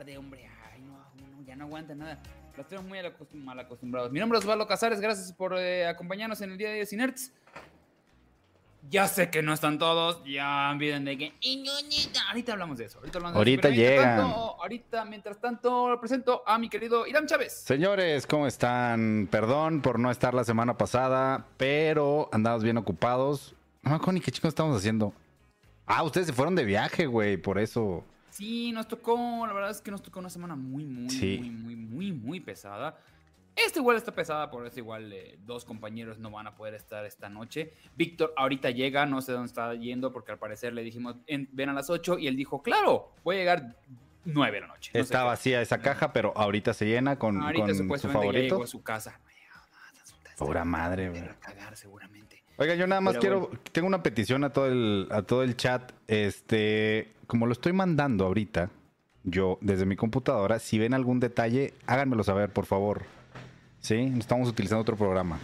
tarde, hombre. Ay, no, no, ya no aguanta nada. Los tenemos muy mal acostumbrados. Mi nombre es Osvaldo Casares, gracias por eh, acompañarnos en el día de Cinerts. Ya sé que no están todos, ya olviden de que. Ahorita hablamos de eso. Ahorita, hablamos ahorita llegan. ahorita, mientras tanto, presento a mi querido Irán Chávez. Señores, ¿cómo están? Perdón por no estar la semana pasada, pero andamos bien ocupados. No me acuerdo ni qué chicos estamos haciendo. Ah, ustedes se fueron de viaje, güey, por eso. Sí, nos tocó, la verdad es que nos tocó una semana muy, muy, muy, muy, muy, muy pesada. Esta igual está pesada, por eso igual eh, dos compañeros no van a poder estar esta noche. Víctor ahorita llega, no sé dónde está yendo, porque al parecer le dijimos, ven a las 8 y él dijo, claro, voy a llegar 9 de la noche. está vacía esa caja, pero ahorita se llena con, con su favorito. a su casa. Pura madre, güey. cagar seguramente. Oiga, yo nada más quiero, tengo una petición a todo el, a todo el chat. Este, como lo estoy mandando ahorita, yo desde mi computadora, si ven algún detalle, háganmelo saber, por favor. Sí, estamos utilizando otro programa.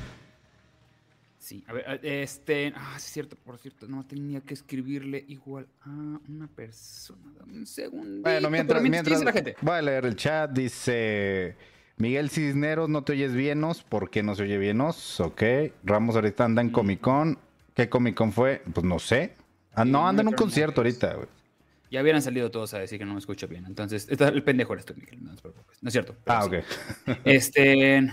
Sí, a ver, este, ah, es cierto, por cierto, no tenía que escribirle igual a una persona. Dame un segundo. Bueno, mientras, mientras, la gente? voy a leer el chat, dice Miguel Cisneros, no te oyes bienos, ¿por qué no se oye bienos? Ok, Ramos ahorita anda en. Comic Con, ¿qué Comic Con fue? Pues no sé, ah, no, anda en un concierto ahorita, güey. Ya hubieran salido todos a decir que no me escucho bien. Entonces, el pendejo eres tú, Miguel. No No es cierto. Ah, ok. Este.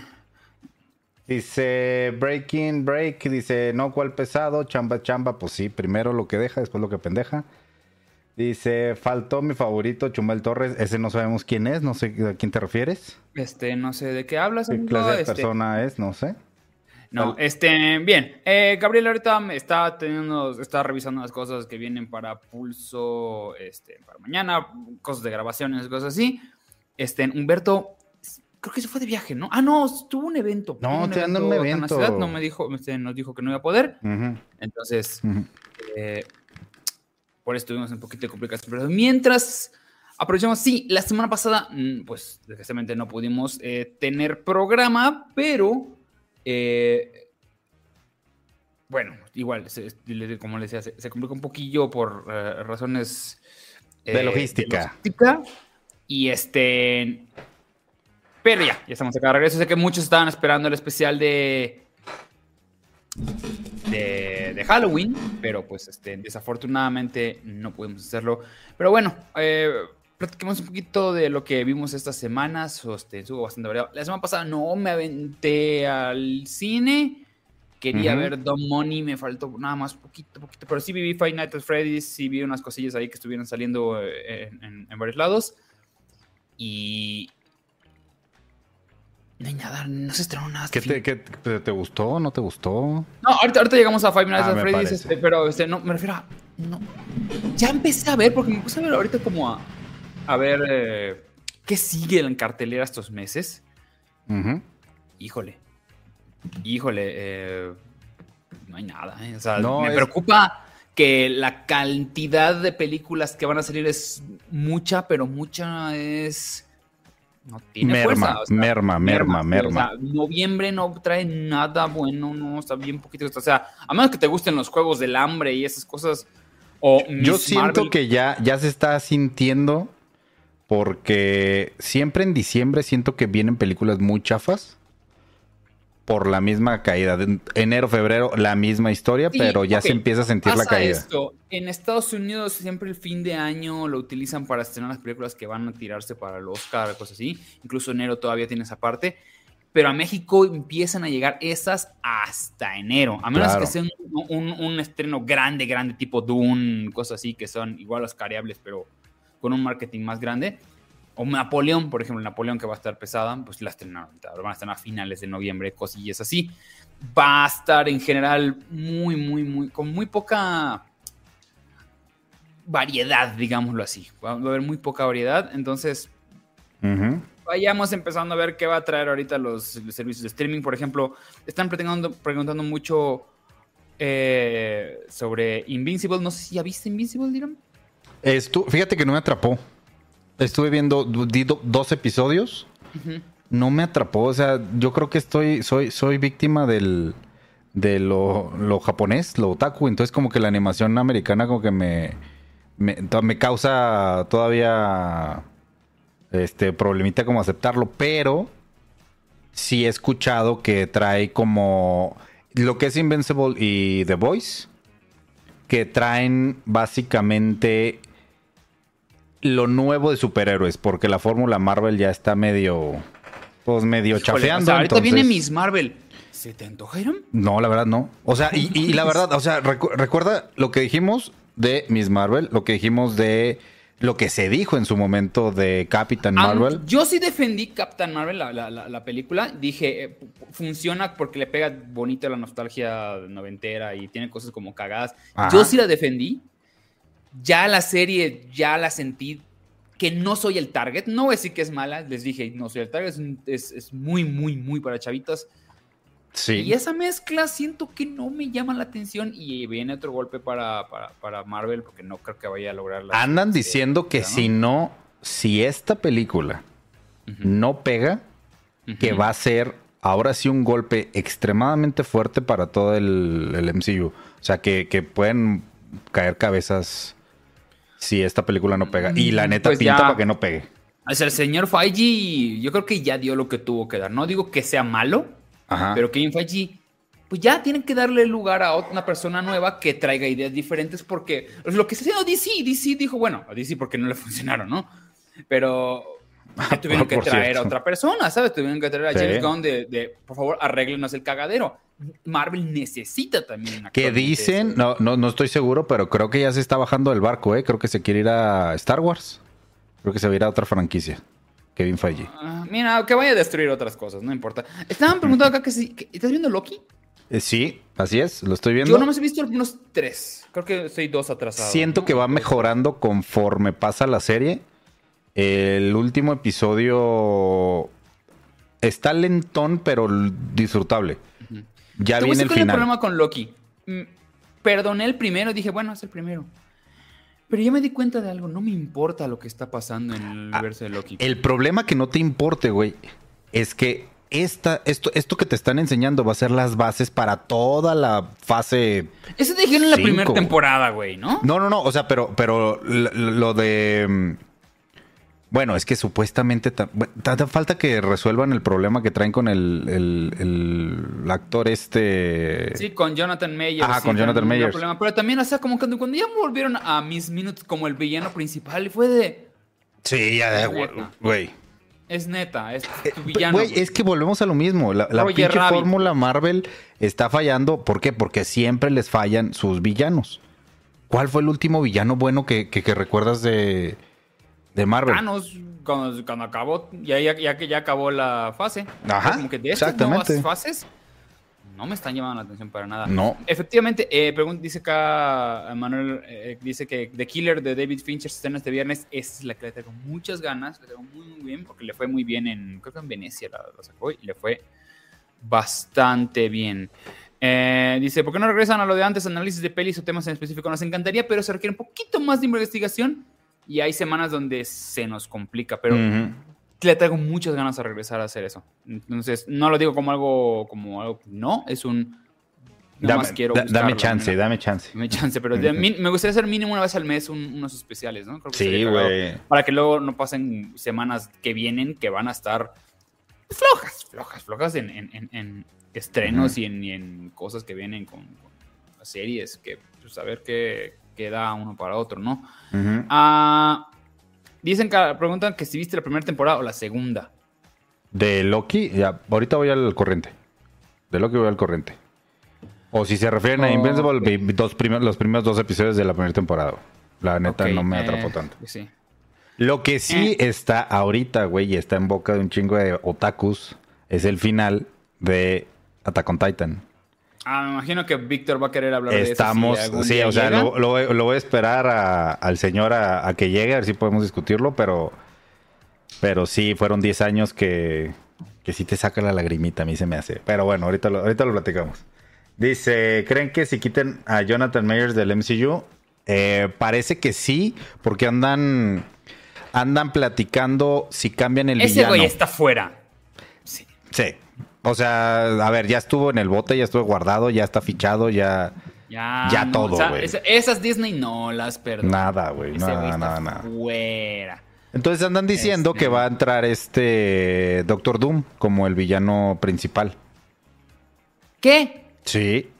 Dice Breaking Break. Dice, no, ¿cuál pesado? Chamba, chamba. Pues sí, primero lo que deja, después lo que pendeja. Dice, faltó mi favorito, Chumel Torres. Ese no sabemos quién es, no sé a quién te refieres. Este, no sé de qué hablas. ¿Qué clase de este persona es? No sé. No, este, bien. Eh, Gabriel ahorita está teniendo, está revisando las cosas que vienen para Pulso, este, para mañana, cosas de grabaciones, cosas así. Este, Humberto, creo que se fue de viaje, ¿no? Ah, no, tuvo un evento. No, te dando un evento. ciudad, no me dijo, este, nos dijo que no iba a poder. Entonces, eh, por eso tuvimos un poquito de complicación. Pero mientras aprovechamos, sí, la semana pasada, mm, pues, desgraciadamente no pudimos eh, tener programa, pero eh, bueno, igual, como les decía, se, complicó un poquillo por eh, razones de logística. Y este. Pero ya, ya estamos acá de regreso. Sé que muchos estaban esperando el especial de. De, Halloween, pero pues este, desafortunadamente no pudimos hacerlo. Pero bueno, eh, platiquemos un poquito de lo que vimos estas semanas. Este, estuvo bastante variado. La semana pasada no me aventé al cine. Quería ver Don Money, me faltó nada más poquito, poquito. Pero sí vi Five Nights at Freddy's, sí vi unas cosillas ahí que estuvieron saliendo eh, en, varios lados. Y. No hay nada, no se estrenó nada. ¿Qué te, te, gustó? ¿No te gustó? No, ahorita, ahorita llegamos a Five Nights ah, at Freddy's, este, pero este, no, me refiero a. No. Ya empecé a ver, porque me puse a ver ahorita como a a ver eh, qué sigue en cartelera estos meses. Híjole. Híjole. Eh, no hay nada. Eh. O sea, me preocupa que la cantidad de películas que van a salir es mucha, pero mucha es. No tiene merma, fuerza, merma, merma, merma, noviembre no trae nada bueno, no, está bien poquito. O sea, a menos que te gusten los juegos del hambre y esas cosas. O Yo siento que ya, ya se está sintiendo porque siempre en diciembre siento que vienen películas muy chafas. Por la misma caída. De enero, febrero, la misma historia, pero ya se empieza a sentir la caída. Esto. En Estados Unidos siempre el fin de año lo utilizan para estrenar las películas que van a tirarse para el Oscar, cosas así. Incluso enero todavía tiene esa parte. Pero a México empiezan a llegar esas hasta enero. A menos que sea un, estreno grande, grande, tipo Dune, cosas así, que son igual las cariables, pero con un marketing más grande. O Napoleón, por ejemplo, Napoleón que va a estar pesada, pues la estrenaron, van a estar a finales de noviembre, cosillas así. Va a estar en general muy, muy, muy, con muy poca variedad, digámoslo así. Va a haber muy poca variedad, entonces vayamos empezando a ver qué va a traer ahorita los, servicios de streaming. Por ejemplo, están preguntando, preguntando mucho eh, sobre Invincible. No sé si ya viste Invincible, dirán fíjate que no me atrapó. Estuve viendo dos episodios. No me atrapó. O sea, yo creo que estoy, soy, soy víctima del, de lo, japonés, lo otaku. Entonces, como que la animación americana, como que me, me, causa todavía este problemita como aceptarlo, pero sí he escuchado que trae como lo que es Invincible y The Voice, que traen básicamente lo nuevo de superhéroes, porque la fórmula Marvel ya está medio, pues medio Híjole, chafeando. o sea, ahorita entonces- viene Miss Marvel. ¿Se te antojaron? No, la verdad no. O sea, y, y la verdad, o sea, recu- recuerda lo que dijimos de Miss Marvel, lo que dijimos de lo que se dijo en su momento de Captain Ah, Marvel. yo sí defendí Captain Marvel, la, la- la- la película. Dije, eh, fu- funciona porque le pega bonito la nostalgia noventera y tiene cosas como cagadas. Ajá. Yo sí la defendí. Ya la serie, ya la sentí que no soy el target. No voy a decir que es mala, les dije, no soy el target. Es, es- muy, muy, muy para chavitos. Sí. Y esa mezcla siento que no me llama la atención y viene otro golpe para, para, para Marvel porque no creo que vaya a lograr la Andan diciendo que ¿no? si no, si esta película no pega, que va a ser ahora sí un golpe extremadamente fuerte para todo el, el MCU. O sea, que, que pueden caer cabezas si esta película no pega. Y la neta Pues pinta ya. para que no pegue. O sea, el señor Feige, yo creo que ya dio lo que tuvo que dar. No digo que sea malo, Ajá. pero Kevin Feige, pues ya tienen que darle lugar a una persona nueva que traiga ideas diferentes porque lo que está haciendo DC, DC dijo, bueno, a DC porque no le funcionaron, ¿no? Pero ya tuvieron que traer cierto. a otra persona, ¿sabes? Tuvieron que traer a Sí. James Gunn de, de, por favor, arréglenos el cagadero. Marvel necesita también Que dicen, eso. no, no, no estoy seguro, pero creo que ya se está bajando del barco, ¿eh? Creo que se quiere ir a Star Wars. Creo que se va a ir a otra franquicia. Kevin Feige. Ah, mira, que vaya a destruir otras cosas, no importa. Estaban preguntando acá que si, que- ¿estás viendo Loki? Eh, sí, así es, lo estoy viendo. Yo nomás he visto algunos tres. Creo que soy dos atrasados. Siento ¿no? que va mejorando conforme pasa la serie. El último episodio está lentón, pero disfrutable. Ya Te viene el es el final. problema con Loki. Mm, Perdoné el primero, dije, bueno, es el primero. Pero ya me di cuenta de algo, no me importa lo que está pasando en el Ah, universo de Loki. El problema que no te importe, güey, es que esta, esto, esto que te están enseñando va a ser las bases para toda la fase Eso te dijeron en la primera temporada, güey, ¿no? No, no, no, o sea, pero, pero lo de... Bueno, es que supuestamente... ta- bueno, ta- falta que resuelvan el problema que traen con el, el- el actor este... Sí, con Jonathan Mayers. Ajá, sí, con Jonathan problema. Pero también, o sea, como cuando, cuando ya volvieron a Miss Minutes como el villano principal, fue de... Sí, ya, de- güey. Es neta, es Eh, tu villano. Güey, es que volvemos a lo mismo. La, pinche Rabbit. fórmula Marvel está fallando. ¿Por qué? Porque siempre les fallan sus villanos. ¿Cuál fue el último villano bueno que, que- que recuerdas de, de Marvel? Thanos, cuando, cuando acabó, ya, ya, ya que ya acabó la fase. Ajá, Como que de estas exactamente. nuevas fases no me están llamando la atención para nada. No. Efectivamente, eh, dice acá Manuel, eh, dice que The Killer de David Fincher se estrena este viernes. Esa es la que le tengo muchas ganas, le tengo muy, muy bien, porque le fue muy bien en, creo que en Venecia la, la sacó y le fue bastante bien. Eh, dice, ¿por qué no regresan a lo de antes, análisis de pelis o temas en específico? Nos encantaría, pero se requiere un poquito más de investigación y hay semanas donde se nos complica, pero Ujú. le traigo muchas ganas a regresar a hacer eso. Entonces, no lo digo como algo, como algo, no, es un... Nada más Dame, quiero da- buscarlo, dame chance, mira. dame chance. Dame chance, pero de me gustaría hacer mínimo una vez al mes un- unos especiales, ¿no? Creo que Sí, güey. Para que luego no pasen semanas que vienen que van a estar flojas, flojas, flojas en, en- en- en estrenos Ujú. y, en, y en cosas que vienen con, con las series, que pues a ver qué, qué da uno para otro, ¿no? Ah, dicen que preguntan que si viste la primera temporada o la segunda. De Loki, ya, ahorita voy al corriente. De Loki voy al corriente. O si se refieren a Oh, Invincible, ok. vi dos primer- los primeros dos episodios de la primera temporada. La neta no me eh, atrapó tanto. Sí. Lo que sí Eh. está ahorita, güey, y está en boca de un chingo de otakus, es el final de Attack on Titan. Ah, me imagino que Víctor va a querer hablar de eso. si Estamos, sí, día o sea, lo, lo voy- lo voy a esperar a- al señor a, a que llegue, a ver si podemos discutirlo, pero, pero sí, fueron 10 años que, que sí te saca la lagrimita, a mí se me hace. Pero bueno, ahorita lo, ahorita lo platicamos. Dice, ¿creen que si quiten a Jonathan Mayers del MCU? Eh, parece que sí, porque andan, andan platicando si cambian el Ese villano. güey está fuera. Sí. Sí. O sea, a ver, ya estuvo en el bote, ya estuvo guardado, ya está fichado, ya... Ya, Ya no, todo, o sea, esa- esas Disney no las perdono. Nada, güey. Nada, nada, nada. fuera. Entonces andan diciendo Este- que va a entrar este Doctor Doom como el villano principal. ¿Qué? Sí.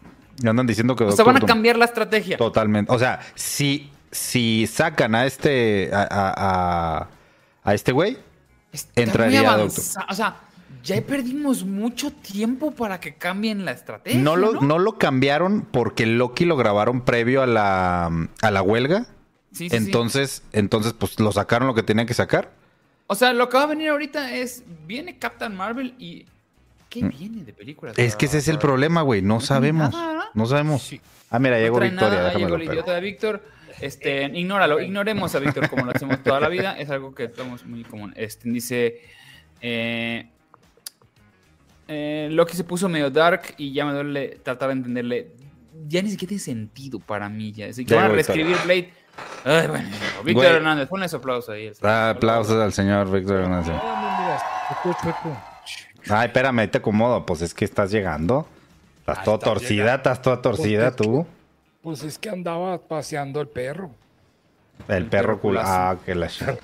Andan diciendo que O sea, Doctor van a Doom- cambiar la estrategia. Totalmente. O sea, si, si sacan a este. a, a- a- a este güey. Está entraría muy Doctor. O sea, ya perdimos mucho tiempo para que cambien la estrategia. No lo, no lo cambiaron porque Loki lo grabaron previo a la, a la huelga. Sí, sí, sí. entonces, entonces, pues lo sacaron lo que tenían que sacar. O sea, lo que va a venir ahorita es. Viene Captain Marvel y. ¿Qué viene de películas? Mm. Es que ese es el problema, güey. No sabemos. nada. No sabemos. Ah, mira, llegó Victoria. nada, llegó el idiota de Víctor. Este, ignóralo, ignoremos a Víctor como lo hacemos toda la vida. Es algo que estamos muy común. Este, dice. Eh, eh, Loki se puso medio dark y ya me duele tratar de entenderle. Ya ni siquiera tiene sentido para mí. Ya, Así que Ya van a reescribir Blade. Ay, bueno, Víctor Güey. Hernández, ponle ese aplauso ahí. Ah, aplausos al señor Víctor Hernández. Ah, chueco. Ay, espérame, te acomodo. Pues es que estás llegando. Estás Ahí toda torcida, llegando. estás toda torcida Pues es tú. Pues es que andaba paseando el perro. El El perro perro culo. culazo. Ah, que la ch-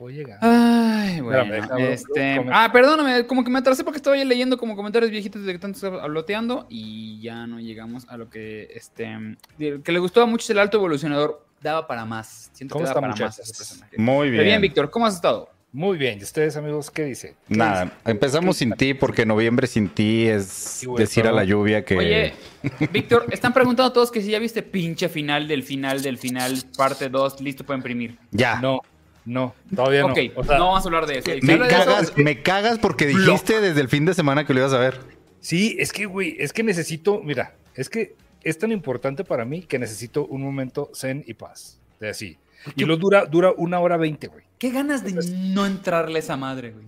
Voy llegando. Ay, bueno. Espérame, este, ah, perdóname, como que me atrasé porque estaba ya leyendo como comentarios viejitos de que tanto estaba habloteando y ya no llegamos a lo que este que le gustaba mucho el alto evolucionador. Daba para más. Siento ¿Cómo que daba está, para más muchachos? ese personaje. Muy Pero bien, bien. Víctor, ¿cómo has estado? Muy bien. ¿Y ustedes, amigos, qué dice? ¿Qué Nada, empezamos sin ti porque noviembre sin ti es decir a la lluvia que... Oye, Víctor, están preguntando todos que si ya viste pinche final del final del final, parte 2, listo para imprimir. ya. No, no, todavía no. ok, O sea, no vamos a hablar de eso. Me eso, cagas, me cagas porque dijiste desde el fin de semana que lo ibas a ver. Sí, es que, güey, es que necesito, mira, es que es tan importante para mí que necesito un momento zen y paz. De así. Y lo dura, dura una hora veinte, güey. qué ganas de no entrarle a esa madre, güey.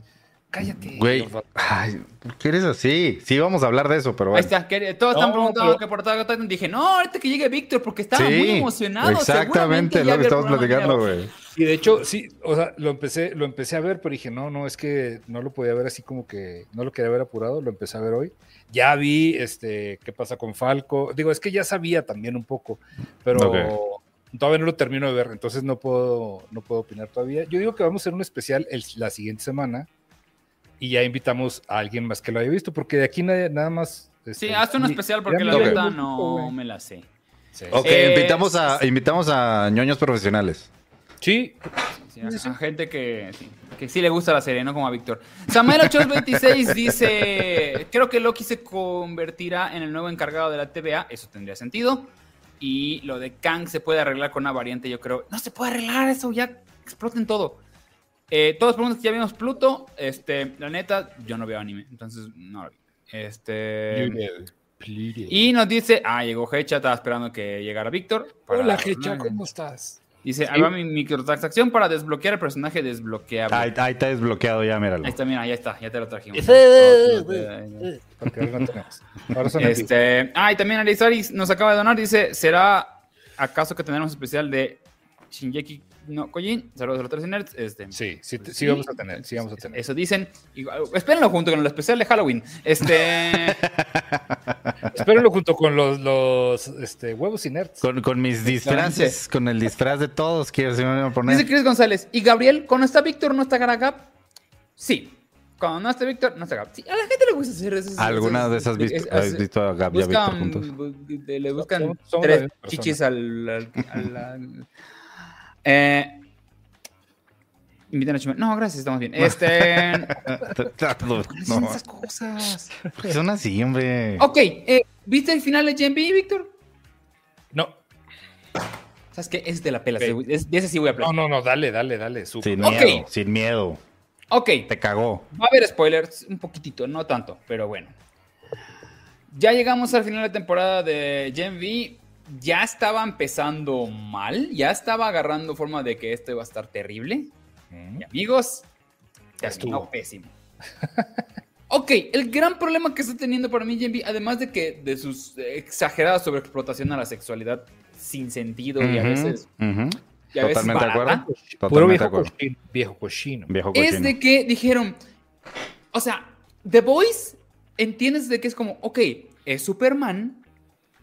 Cállate. Güey, ay, ¿por qué eres así? Sí, vamos a hablar de eso, pero Ahí bueno. está, que- todos están No, preguntando pero- qué portada Titan. Dije, no, ahorita que llegue Víctor, porque estaba Sí, muy emocionado. Exactamente, es lo que estamos platicando, güey. Y de hecho, sí, o sea, lo empecé, lo empecé a ver, pero dije, no, no, es que no lo podía ver así como que no lo quería ver apurado, lo empecé a ver hoy. Ya vi este qué pasa con Falco. Digo, es que ya sabía también un poco, pero todavía no lo termino de ver, entonces no puedo, no puedo opinar todavía. Yo digo que vamos a hacer un especial el- la siguiente semana y ya invitamos a alguien más que lo haya visto, porque de aquí nadie- nada más. Sí, este, hazte una ni- especial porque la verdad no me la sé. Sí. Ok, Eh, invitamos, a, invitamos a ñoños profesionales. Sí, Sí, a, a gente que sí, que sí le gusta la serie, no como a Víctor. Samuel826 dice: Creo que Loki se convertirá en el nuevo encargado de la TVA. Eso tendría sentido. Y lo de Kang se puede arreglar con una variante, yo creo. No se puede arreglar eso, ya exploten todo. Eh, todos preguntan si ya vimos Pluto. Este, la neta, yo no veo anime, entonces no lo vi. Este. Y nos dice, ah, llegó Hecha, estaba esperando que llegara Víctor. Hola, Hecha, ¿cómo estás? Dice, va mi microtransacción para desbloquear el personaje desbloqueable. Ahí, ahí está desbloqueado ya, míralo. Ahí está, mira, ya está, ya te lo trajimos. Porque tenemos. Ahora son. Este, ah, y también Arizaris nos acaba de donar, dice, ¿será acaso que tendremos especial de Shinjeki no Kojin? Saludos a los tres nerds. Este, Sí, sí, sí vamos a tener, sí vamos a tener. Eso dicen. Y, uh, espérenlo junto con el especial de Halloween. Este, Espérenlo junto con los, los este, huevos inerts. Con, con mis disfraces, con el disfraz de todos, quiero si me van a poner. dice Chris González. ¿Y Gabriel, cuando está Víctor, no está Garagap? Sí. Cuando no está Víctor, no está Gap. Sí, a la gente le gusta hacer eso. ¿Alguna de esas visto, es- has es- visto a Gab y a Víctor juntos? bu- le buscan tres chichis al, al- al- al- eh, invitan a Chimel. No, gracias, estamos bien. Este. No, ¿Cuáles son esas cosas? porque son así, hombre. Ok, eh, ¿viste el final de Gen B, Víctor? No, ¿Sabes qué? Es de la pela. Es- de ese sí voy a no, hablar. no, no, dale, dale, dale. su- Sin miedo, sin miedo. Ok, Te cagó. Va a haber spoilers, un poquitito, no tanto, pero bueno. Ya llegamos al final de temporada de Gen V. Ya estaba empezando mal, ya estaba agarrando forma de que esto iba a estar terrible. Mm. Y amigos, Ya estuvo. pésimo. ok, el gran problema que está teniendo para mí V, además de que de sus exageradas sobreexplotación a la sexualidad sin sentido y a Ujú, veces, ujú. y a veces Totalmente de acuerdo. Totalmente viejo acuerdo. cochino, viejo cochino. Viejo es de que dijeron, o sea, The Voice, entiendes de que es como, ok, es Superman,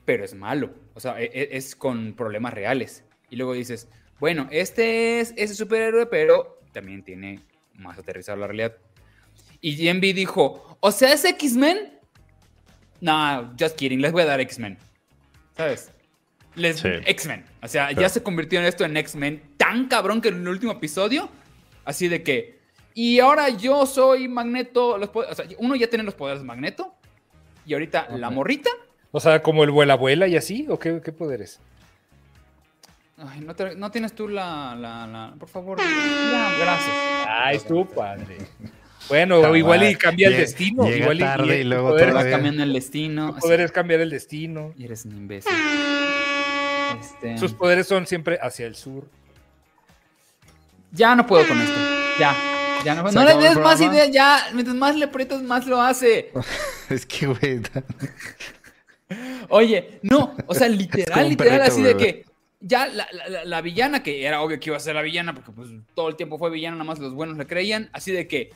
pero es malo. O sea, e- e- es, con problemas reales. Y luego dices, bueno, este es ese superhéroe, pero también tiene más aterrizado la realidad. Y GMB dijo, o sea, es X-Men. No, just kidding, les voy a dar X-Men. ¿Sabes? Les, Sí. X-Men. O sea, ya se convirtió en esto en X-Men tan cabrón que en el último episodio, así de que, y ahora yo soy Magneto, los o sea, uno ya tiene los poderes de Magneto, y ahorita la morrita, O sea, como el vuela abuela y así, ¿o qué, qué poderes? ay, no, te- no tienes tú la, la, la- por favor, ya, gracias. Ay, estuvo padre. Bueno, Jamás. igual y cambia el Llega- destino. llega igual tarde y tu luego Vas cambiando el destino. tu poder es cambiar el destino. Y eres un imbécil. Este, Sus poderes son siempre hacia el sur. ya no puedo con esto. Ya. Ya no, ¿Se no le des más ideas, ya. Mientras más le aprietas, más lo hace. Es que, güey. Oye, no, o sea, literal, literal, perrito, así de que ya la, la- la- la villana, que era obvio que iba a ser la villana, porque pues todo el tiempo fue villana, nada más los buenos le creían, así de que,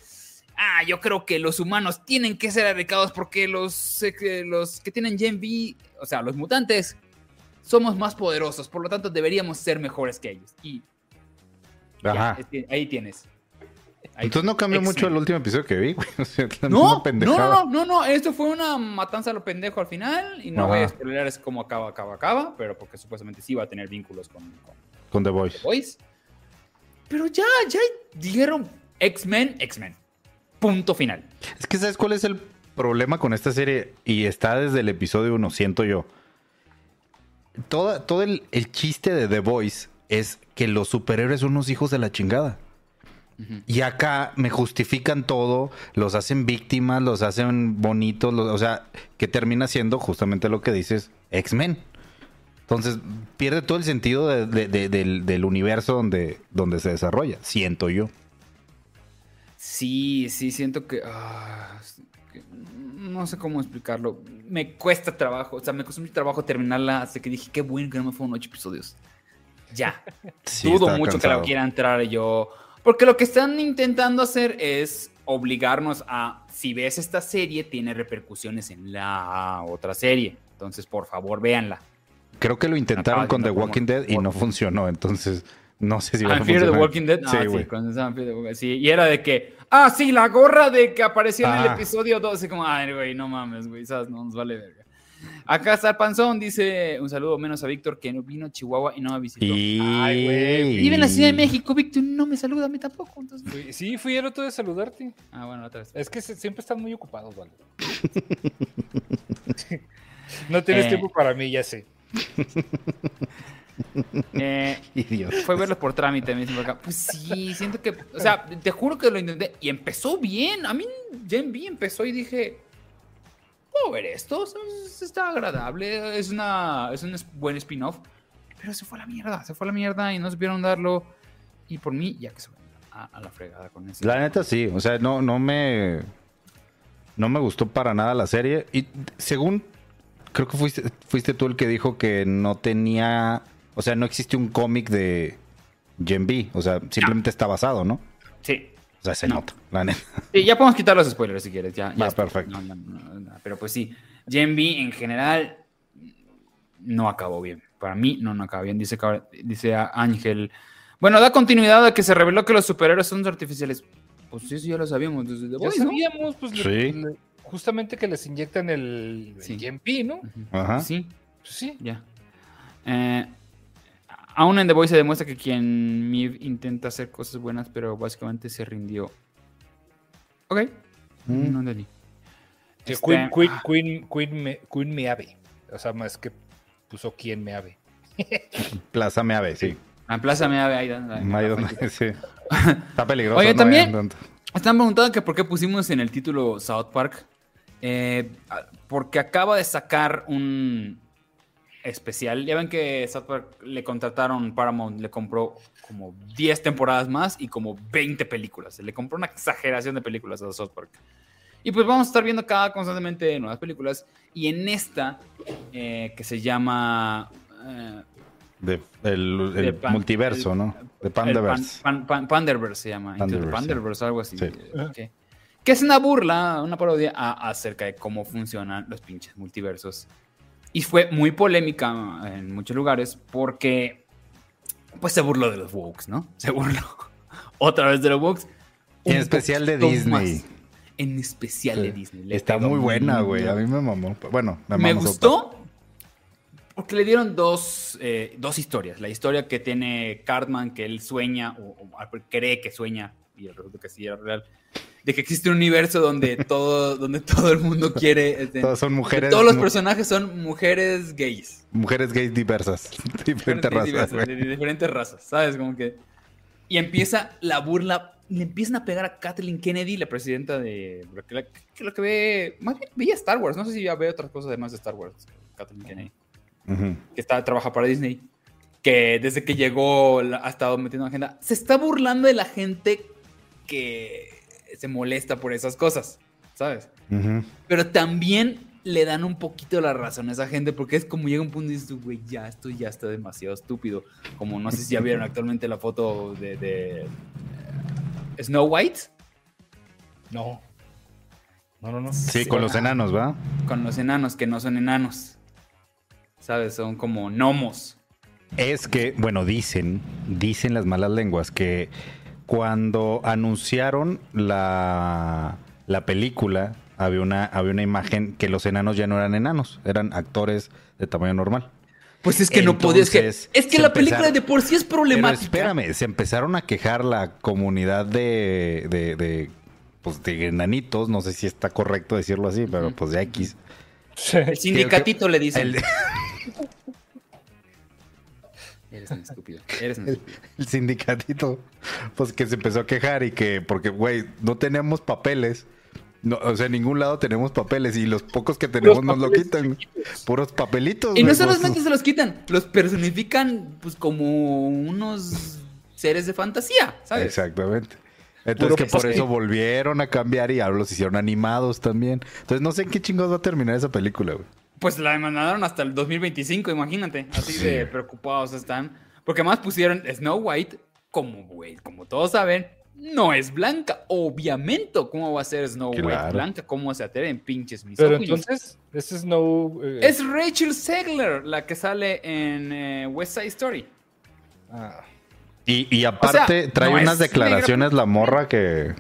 ah, yo creo que los humanos tienen que ser erradicados porque los, eh, los que tienen Gen V, o sea, los mutantes, somos más poderosos, por lo tanto deberíamos ser mejores que ellos. Y ya, Ajá. es que ahí tienes. Entonces no cambió mucho el último episodio que vi, güey. O sea, la No, no, no, no, no, esto fue una matanza a lo pendejo al final y no voy a Ajá. spoiler es cómo acaba, acaba, acaba, pero porque supuestamente sí va a tener vínculos con, con Con The Voice. The. Pero ya, ya dijeron X-Men, X-Men. Punto final. Es que ¿sabes cuál es el problema con esta serie? Y está desde el episodio 1, siento yo. Toda, todo el, el chiste de The Voice es que los superhéroes son unos hijos de la chingada. Y acá me justifican todo, los hacen víctimas, los hacen bonitos, los- o sea, que termina siendo justamente lo que dices, X-Men. Entonces, pierde todo el sentido de- de- de- del, del universo donde, donde se desarrolla, siento yo. Sí, sí, siento que, ah, que no sé cómo explicarlo. Me cuesta trabajo, o sea, me costó mucho trabajo terminarla hasta que dije, qué bueno que no me fueron ocho episodios. Ya. Sí, Dudo mucho que la quiera entrar yo. Porque lo que están intentando hacer es obligarnos a, si ves esta serie, tiene repercusiones en la otra serie. Entonces, por favor, véanla. Creo que lo intentaron con The Walking Dead y no funcionó, entonces no sé si va a Ah, Fear the funcionar. Walking Dead. Ah, Sí, sí, the sí, y era de que, ah, sí, la gorra de que apareció en el Ah. episodio 12, como, ay, güey, no mames, güey, ¿sabes? No nos vale verga. Acá está el Panzón, dice un saludo menos a Víctor que no vino a Chihuahua y no me visitó. Ay, güey, Vive en la Ciudad de México, Víctor, no me saluda a mí tampoco. Entonces... Fui- sí, fui el otro de saludarte. Ah, bueno, otra vez. Es que se- siempre están muy ocupados, ¿vale? no tienes Eh. tiempo para mí, ya sé. Eh, fue verlos por trámite, me dicen por acá. Pues sí, siento que, o sea, te juro que lo intenté y empezó bien. A mí Gen V empezó y dije, puedo ver esto, está agradable, es una, es un buen spin-off, pero se fue a la mierda, se fue a la mierda y no supieron darlo. Y por mí, ya que se vayan a, a la fregada con eso. La neta sí, o sea, no, no me... No me gustó para nada la serie. Y según, creo que fuiste, fuiste tú el que dijo que no tenía... O sea, no existe un cómic de Gen V. O sea, simplemente está basado, ¿no? Sí. O sea, se No. nota, la neta. Sí, ya podemos quitar los spoilers si quieres. Ya, perfecto. No, no, no, no, pero pues sí, Gen V en general no acabó bien. Para mí no, no acabó bien. Dice, dice a- Ángel. Bueno, da continuidad a que se reveló que los superhéroes son artificiales. Pues sí, eso ya lo sabíamos desde Ya sabíamos, pues, Sí. le- justamente que les inyectan el, el Sí. GMP, ¿no? Ajá. Sí, Pues sí. ya. Eh, aún en The Voice se demuestra que quien Miv intenta hacer cosas buenas, pero básicamente se rindió. Ok. Mm. No entendí. Que Este, Queen, Queen, ah. Queen, Queen me, Queen. O sea, más que puso quién me ave. Plaza me ave, sí. La plaza me da ahí. ahí- ahí- Ahí donde- sí. Está peligroso. Oye, no también-. Están preguntando que por qué pusimos en el título South Park. Eh, ah, porque acaba de sacar un especial. Ya ven que South Park le contrataron, Paramount le compró como 10 temporadas más y como 20 películas. Le compró una exageración de películas a South Park. Y pues vamos a estar viendo cada constantemente nuevas películas. Y en esta, eh, que se llama... eh, De- el el Pan- multiverso, el- ¿no? De Pandaverse. Pan- Pan- Panderverse se llama. The Panderverse, sí. Panderverse, algo así. Sí. Que, que es una burla, una parodia a- acerca de cómo funcionan los pinches multiversos. Y fue muy polémica en muchos lugares porque pues se burló de los Wokes, ¿no? Se burló otra vez de los Wokes. En especial de Disney. más. En especial de. Disney. Le Está muy buena, güey. A mí me mamó. Bueno, me, Me gustó porque le dieron dos, eh, dos historias. La historia que tiene Cartman, que él sueña, o, o cree que sueña, y resulta que sí era real, de que existe un universo donde todo, donde todo el mundo quiere. este, Todas son mujeres. todos los personajes son mujeres gays. Mujeres gays diversas. Diferentes razas. diversas, de, diferentes razas, ¿sabes? Como que. Y empieza la burla. Le empiezan a pegar a Kathleen Kennedy, la presidenta de. Lo que, lo que ve. Más bien veía Star Wars. No sé si ya ve otras cosas además de Star Wars. Kathleen Kennedy. Ujú. que está, trabaja para Disney, que desde que llegó ha estado metiendo en agenda, se está burlando de la gente que se molesta por esas cosas, ¿sabes? Pero también le dan un poquito la razón a esa gente porque es como llega un punto y dices, güey, ya, esto ya está demasiado estúpido. Como no sé si ya vieron actualmente la foto de, de, eh, Snow White No. No, no, no. Sí, con los enanos, ¿va? con los enanos, que no son enanos, ¿sabes? Son como gnomos. Es que, bueno, dicen, dicen las malas lenguas que cuando anunciaron la, la película, había una, había una imagen que los enanos ya no eran enanos, eran actores de tamaño normal. Pues es que no podías. que- Es que la película de por sí es Pero problemática. espérame, se empezaron a quejar la comunidad de, de, de, pues, de enanitos, no sé si está correcto decirlo así, pero pues de X. El sindicatito le dice. El, Eres un estúpido. Eres un estúpido. el sindicatito, pues que se empezó a quejar y que, porque, güey, no tenemos papeles. No, o sea, en ningún lado tenemos papeles y los pocos que tenemos nos lo quitan. Puros papelitos. Y no solamente se los quitan, los personifican pues como unos seres de fantasía, ¿sabes? Exactamente. Entonces Puro que por eso volvieron a cambiar y ahora los hicieron animados también. Entonces no sé en qué chingados va a terminar esa película, güey. Pues la demandaron hasta el 2025, imagínate. Así Sí. de preocupados están. Porque además pusieron Snow White, como, güey, como todos saben, no es blanca. Obviamente, ¿cómo va a ser Snow White blanca? ¿Cómo se atreven pinches Pero misóginos? entonces, es no. eh, Es Rachel Segler, la que sale en eh, West Side Story. ah, Y, y aparte sea, trae no unas es declaraciones la morra que,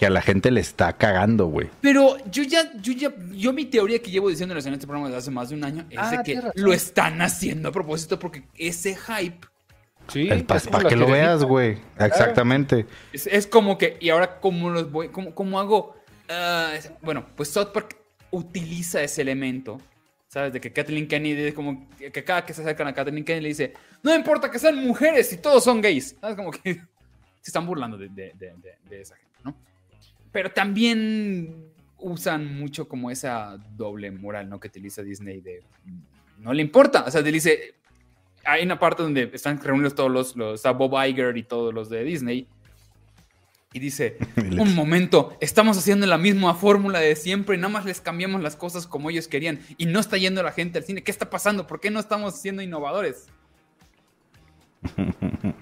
que a la gente le está cagando, güey. Pero yo ya, yo ya, yo mi teoría que llevo diciéndoles en este programa desde hace más de un año es Ah, de que lo están haciendo a propósito porque ese hype sí. para es como la que lo veas, güey. Exactamente. es, es como que, y ahora cómo los voy, cómo, cómo hago, es- bueno, pues South Park utiliza ese elemento, ¿sabes? De que Kathleen Kennedy es como que cada que se acercan a Kathleen Kennedy le dice, no importa que sean mujeres y todos son gays, ¿sabes? Como que se están burlando de, de- de- de- de esa gente, ¿no? Pero también usan mucho como esa doble moral, ¿no? Que utiliza Disney de, no le importa, o sea, le dice, hay una parte donde están reunidos todos los, los está Bob Iger y todos los de Disney. Y dice, un momento, estamos haciendo la misma fórmula de siempre, nada más les cambiamos las cosas como ellos querían y no está yendo la gente al cine. ¿Qué está pasando? ¿Por qué no estamos siendo innovadores?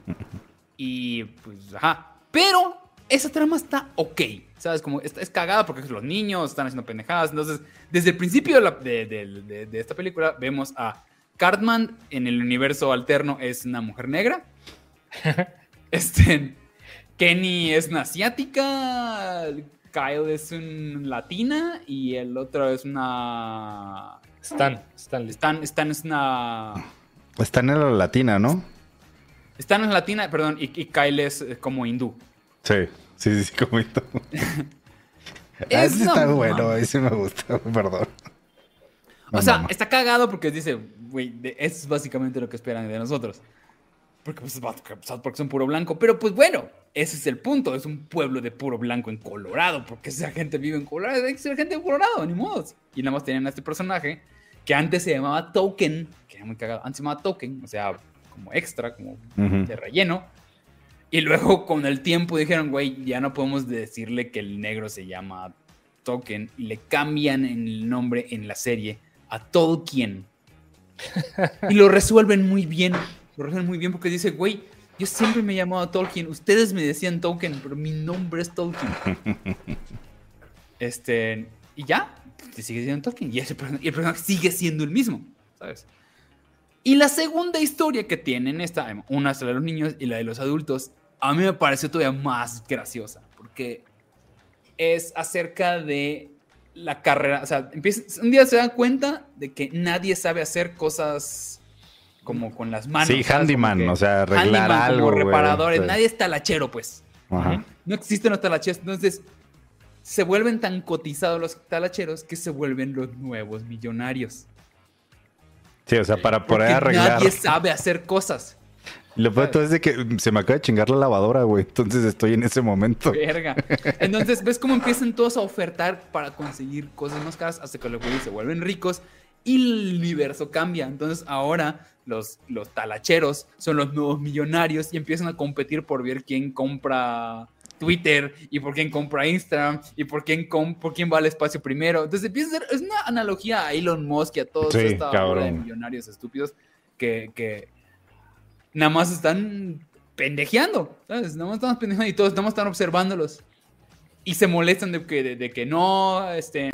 Y pues, ajá. Pero esa trama está ok, ¿sabes? Como está, es cagada porque los niños están haciendo pendejadas. Entonces, desde el principio de, la- de- de- de- de esta película vemos a Cartman en el universo alterno es una mujer negra. este, Kenny es una asiática. Kyle es un latina y el otro es una... Stan, Stanley. Stan, Stan es una... Están en la latina, ¿no? Stan es latina, perdón, y, y Kyle es eh, como hindú. Sí, sí, sí, sí, como esto. Es Ese está no bueno, ese me gusta, perdón. O No sea, mames. está cagado porque dice, güey, es básicamente lo que esperan de nosotros. Porque pues, Park son puro blanco. Pero pues bueno, ese es el punto. Es un pueblo de puro blanco en Colorado. Porque esa gente vive en Colorado. Hay que ser gente de Colorado, ni modos. Y nada más tenían a este personaje que antes se llamaba Token. Que era muy cagado. Antes se llamaba Token. O sea, como extra, como Ujú. de relleno. Y luego con el tiempo dijeron, güey, ya no podemos decirle que el negro se llama Token. Y le cambian el nombre en la serie a Tolkien. Y lo resuelven muy bien. Lo resuelven muy bien porque dice, güey, yo siempre me he llamado Tolkien. Ustedes me decían Tolkien, pero mi nombre es Tolkien. Este, y ya, te sigue diciendo Tolkien. Y, ese person- y el personaje sigue siendo el mismo, ¿sabes? Y la segunda historia que tienen, esta, una es la de los niños y la de los adultos, a mí me pareció todavía más graciosa, porque es acerca de la carrera, o sea, un día se dan cuenta de que nadie sabe hacer cosas como con las manos. Sí, handyman, o sea, arreglar algo. Como reparadores, nadie es talachero, pues. No existen los talacheros, entonces se vuelven tan cotizados los talacheros que se vuelven los nuevos millonarios. Sí, o sea, para poder arreglar. Nadie sabe hacer cosas. Lo peor es de que se me acaba de chingar la lavadora, güey. Entonces estoy en ese momento. Verga. Entonces, ¿ves cómo empiezan todos a ofertar para conseguir cosas más caras hasta que los güeyes se vuelven ricos y el universo cambia? Entonces, ahora los, los talacheros son los nuevos millonarios y empiezan a competir por ver quién compra Twitter y por quién compra Instagram y por quién, por quién va al espacio primero. Entonces empieza a ser, es una analogía a Elon Musk y a todos estos millonarios estúpidos que, que, nada más están pendejeando, ¿sabes? Nada más estamos pendejeando y todos estamos están observándolos. Y se molestan de que, de, que no, este,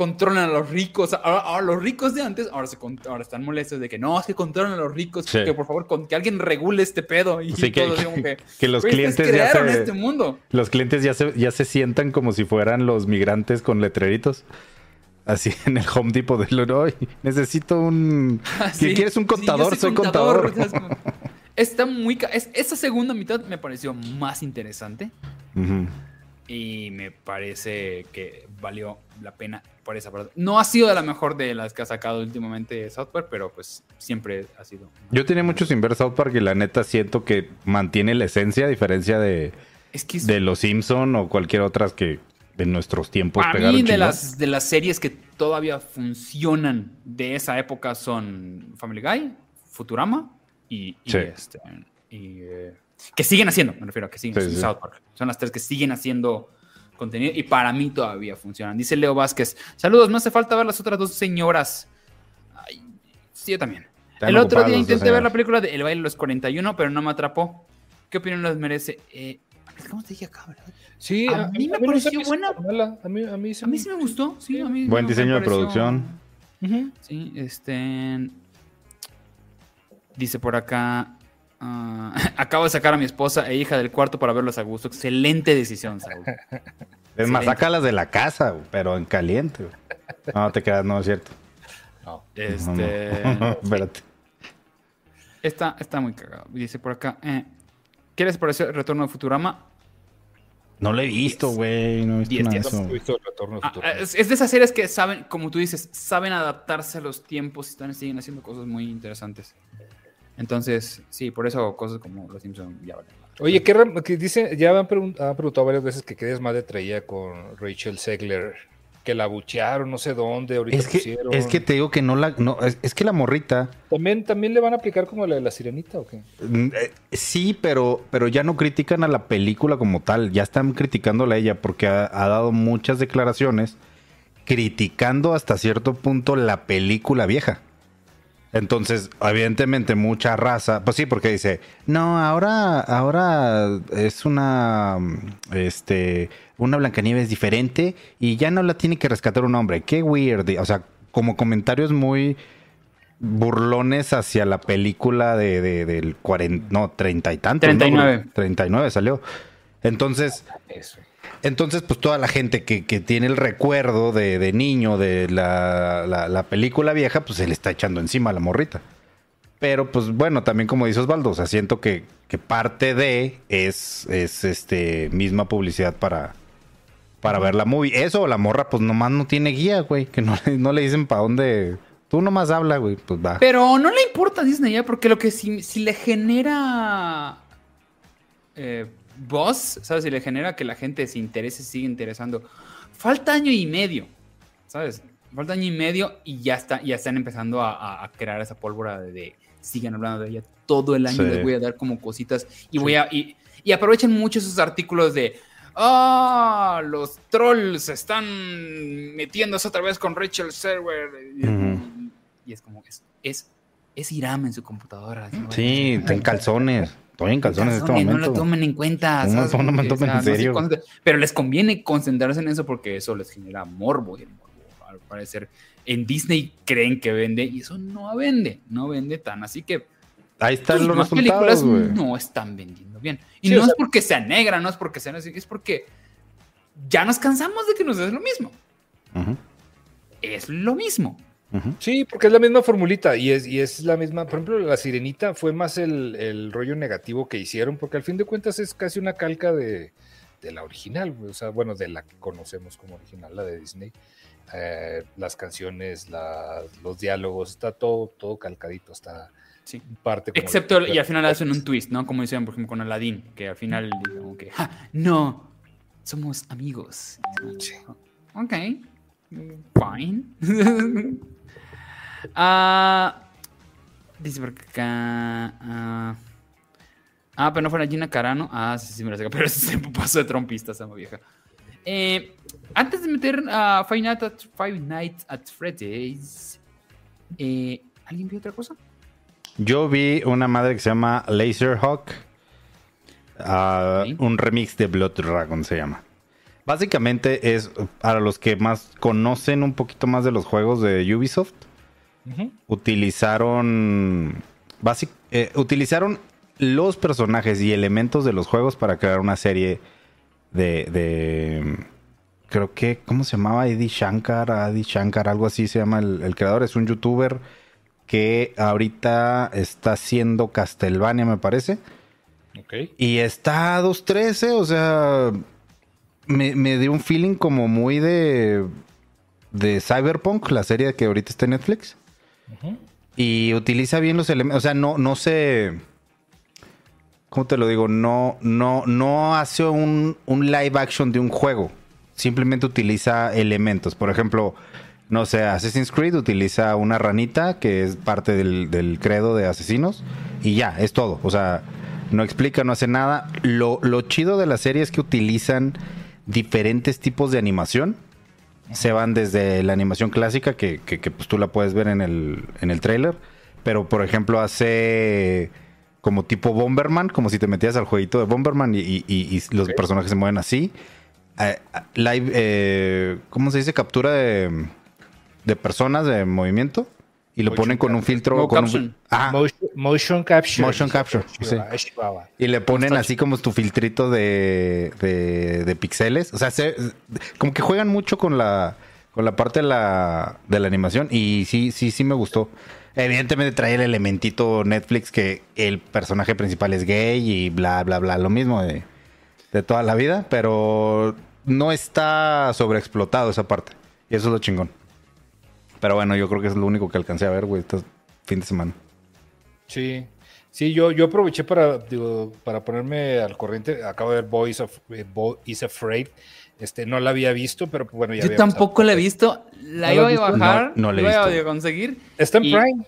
controlan a los ricos. Ahora, los ricos de antes, ahora, se, ahora están molestos de que no, es que controlan a los ricos. Que por favor, con, que alguien regule este pedo. Y sí, que, que, los clientes ya se, este mundo. Los clientes ya se, ya se sientan como si fueran los migrantes con letreritos. Así en el Home Depot de hoy necesito un. Ah, ¿Quieres un contador? soy, contador. Está muy. esa segunda mitad me pareció más interesante. Y me parece que valió la pena por esa parte. No ha sido de la mejor de las que ha sacado últimamente South Park, pero pues siempre ha sido. Yo tenía mucho sin ver South Park y la neta siento que mantiene la esencia a diferencia de, de Los Simpson o cualquier otras que en nuestros tiempos a mí de las, de las series que todavía funcionan de esa época son Family Guy, Futurama y, este, eh, que siguen haciendo, me refiero a que siguen South Park. Son las tres que siguen haciendo contenido y para mí todavía funcionan. Dice Leo Vázquez, saludos, no hace falta ver las otras dos señoras. sí, yo también. el otro día intenté ver la película de El baile de los 41, pero no me atrapó. ¿Qué opinión les merece? Eh, ¿Cómo te dije acá, Sí, a, mí me pareció buena. A mí, a mí, sí, me gustó. Sí, a mí Buen diseño de producción. Sí, este. Dice por acá. Ah, acabo de sacar a mi esposa e hija del cuarto para verlos a gusto. Excelente decisión, Saúl. Es más, sácalas de la casa, pero en caliente. No, te quedas, no es cierto. No. Este. espérate. Está, está muy cagado. Dice por acá. Eh, ¿Qué les pareció el retorno de Futurama? No lo he visto, güey. No he visto nada eso. Visto el retorno de ah, Futurama. es, de esas series que saben, como tú dices, saben adaptarse a los tiempos y están, siguen haciendo cosas muy interesantes. Entonces, sí, por eso cosas como Los Simpsons ya valen. Oye, ¿qué, dice? Ya han, preguntado varias veces que qué desmadre traía con Rachel Segler. Que la buchearon, no sé dónde, ahorita es que, Es que te digo que no la... No, es, que la morrita... ¿También, ¿También le van a aplicar como la de la sirenita o qué? Mm, eh, sí, pero, pero ya no critican a la película como tal. Ya están criticándola a ella porque ha dado muchas declaraciones criticando hasta cierto punto la película vieja. Entonces, evidentemente, mucha raza, pues sí, porque dice, no, ahora, ahora es una, este, una Blancanieves diferente y ya no la tiene que rescatar un hombre. Qué weird. O sea, como comentarios muy burlones hacia la película de, de del 40, no, treinta y tantos. 39. ¿no? 39 salió. Entonces, entonces, pues toda la gente que, tiene el recuerdo de, niño de la, película vieja, pues se le está echando encima a la morrita. Pero, pues bueno, también como dice Osvaldo, o sea, siento que, parte de es, es este misma publicidad para, para ver la movie. Eso, la morra, pues nomás no tiene guía, güey. Que no, no le dicen para dónde. Tú nomás habla, güey, pues va. Pero no le importa a Disney ya, porque lo que si, si le genera eh, voz, ¿sabes? Si le genera que la gente se interese, sigue interesando. Falta año y medio, ¿sabes? Falta año y medio y ya, está, ya están empezando a, crear esa pólvora de, sigan hablando de ella todo el año. Les voy a dar como cositas y voy a. Y, y aprovechen mucho esos artículos de. Ah, los trolls están metiéndose otra vez con Rachel Server. Y es como, es, es, es Iram en su computadora. Sí, en calzones. Estoy en calzones, en este momento. No lo tomen en cuenta. No, no, tomen en serio. pero les conviene concentrarse en eso porque eso les genera morbo y el morbo al parecer en Disney creen que vende y eso no vende, no vende tan. Así que Ahí están tus los resultados, güey. no están vendiendo bien. Y Sí, no o es sea- porque sea negra, no es porque sea así, es porque ya nos cansamos de que nos des lo mismo. Ujú, Es lo mismo. Sí, porque es la misma formulita y es, y es la misma, por ejemplo, la sirenita fue más el, el rollo negativo que hicieron, porque al fin de cuentas es casi una calca de, de la original, o sea, bueno, de la que conocemos como original, la de Disney. Eh, las canciones, la- los diálogos, está todo, todo calcadito, está Sí. parte como Excepto, de- y al final hacen un twist, ¿no? Como hicieron, por ejemplo, con Aladdin, que al final, como que, "Ja, no, somos amigos. Sí. Ok, fine. Ah, dice por acá. ah, ah, pero no fuera Gina Carano. Ah, sí, sí, me la saca, pero ese se pasó de trompista, esa vieja. Eh, antes de meter a Five Nights at, Five Nights at Freddy's, eh, ¿alguien vio otra cosa? Yo vi una madre que se llama Laserhawk. Ok. Un remix de Blood Dragon se llama. Básicamente es para los que más conocen un poquito más de los juegos de Ubisoft. Utilizaron. basic- eh, utilizaron los personajes y elementos de los juegos para crear una serie de. de creo que. ¿Cómo se llamaba? Eddie Shankar. Adi Shankar, algo así se llama el, el creador. Es un youtuber que ahorita está haciendo Castlevania, me parece. Ok. Y está a 2.13, o sea, me, me dio un feeling como muy de, de Cyberpunk, la serie que ahorita está en Netflix. Y utiliza bien los elementos, o sea, no, no se... ¿Cómo te lo digo? No, no, no hace un, un live action de un juego. Simplemente utiliza elementos. Por ejemplo, no sé, Assassin's Creed utiliza una ranita que es parte del, del credo de asesinos. Y ya, es todo. O sea, no explica, no hace nada. Lo, lo chido de la serie es que utilizan diferentes tipos de animación. Se van desde la animación clásica, que, que- que, pues tú la puedes ver en el, en el trailer. Pero, por ejemplo, hace como tipo Bomberman, como si te metías al jueguito de Bomberman y, y- los personajes se mueven así. Eh, live, eh, ¿cómo se dice? Captura de, de personas de movimiento. Y lo Motion ponen con un filtro. Mo con un- caption. Ajá. Motion, motion capture. Motion capture, sí. Chihuahua, Chihuahua. Y le ponen así como tu filtrito de, de, de pixeles. O sea, se- como que juegan mucho con la, con la parte de la, de la animación. Y sí, sí, sí me gustó. Evidentemente trae el elementito Netflix que el personaje principal es gay y bla, bla, bla. Lo mismo de, de toda la vida. Pero no está sobreexplotado esa parte. Y eso es lo chingón. Pero bueno, yo creo que es lo único que alcancé a ver, güey, este fin de semana. Sí, sí, yo, yo aproveché para, digo, para ponerme al corriente. Acabo de ver Boys of eh, Bo is Afraid. Este, no la había visto, pero pues, bueno, ya Yo tampoco la he visto. La ¿No la iba a bajar, No, no la he iba visto. a conseguir. Está en Y- Prime.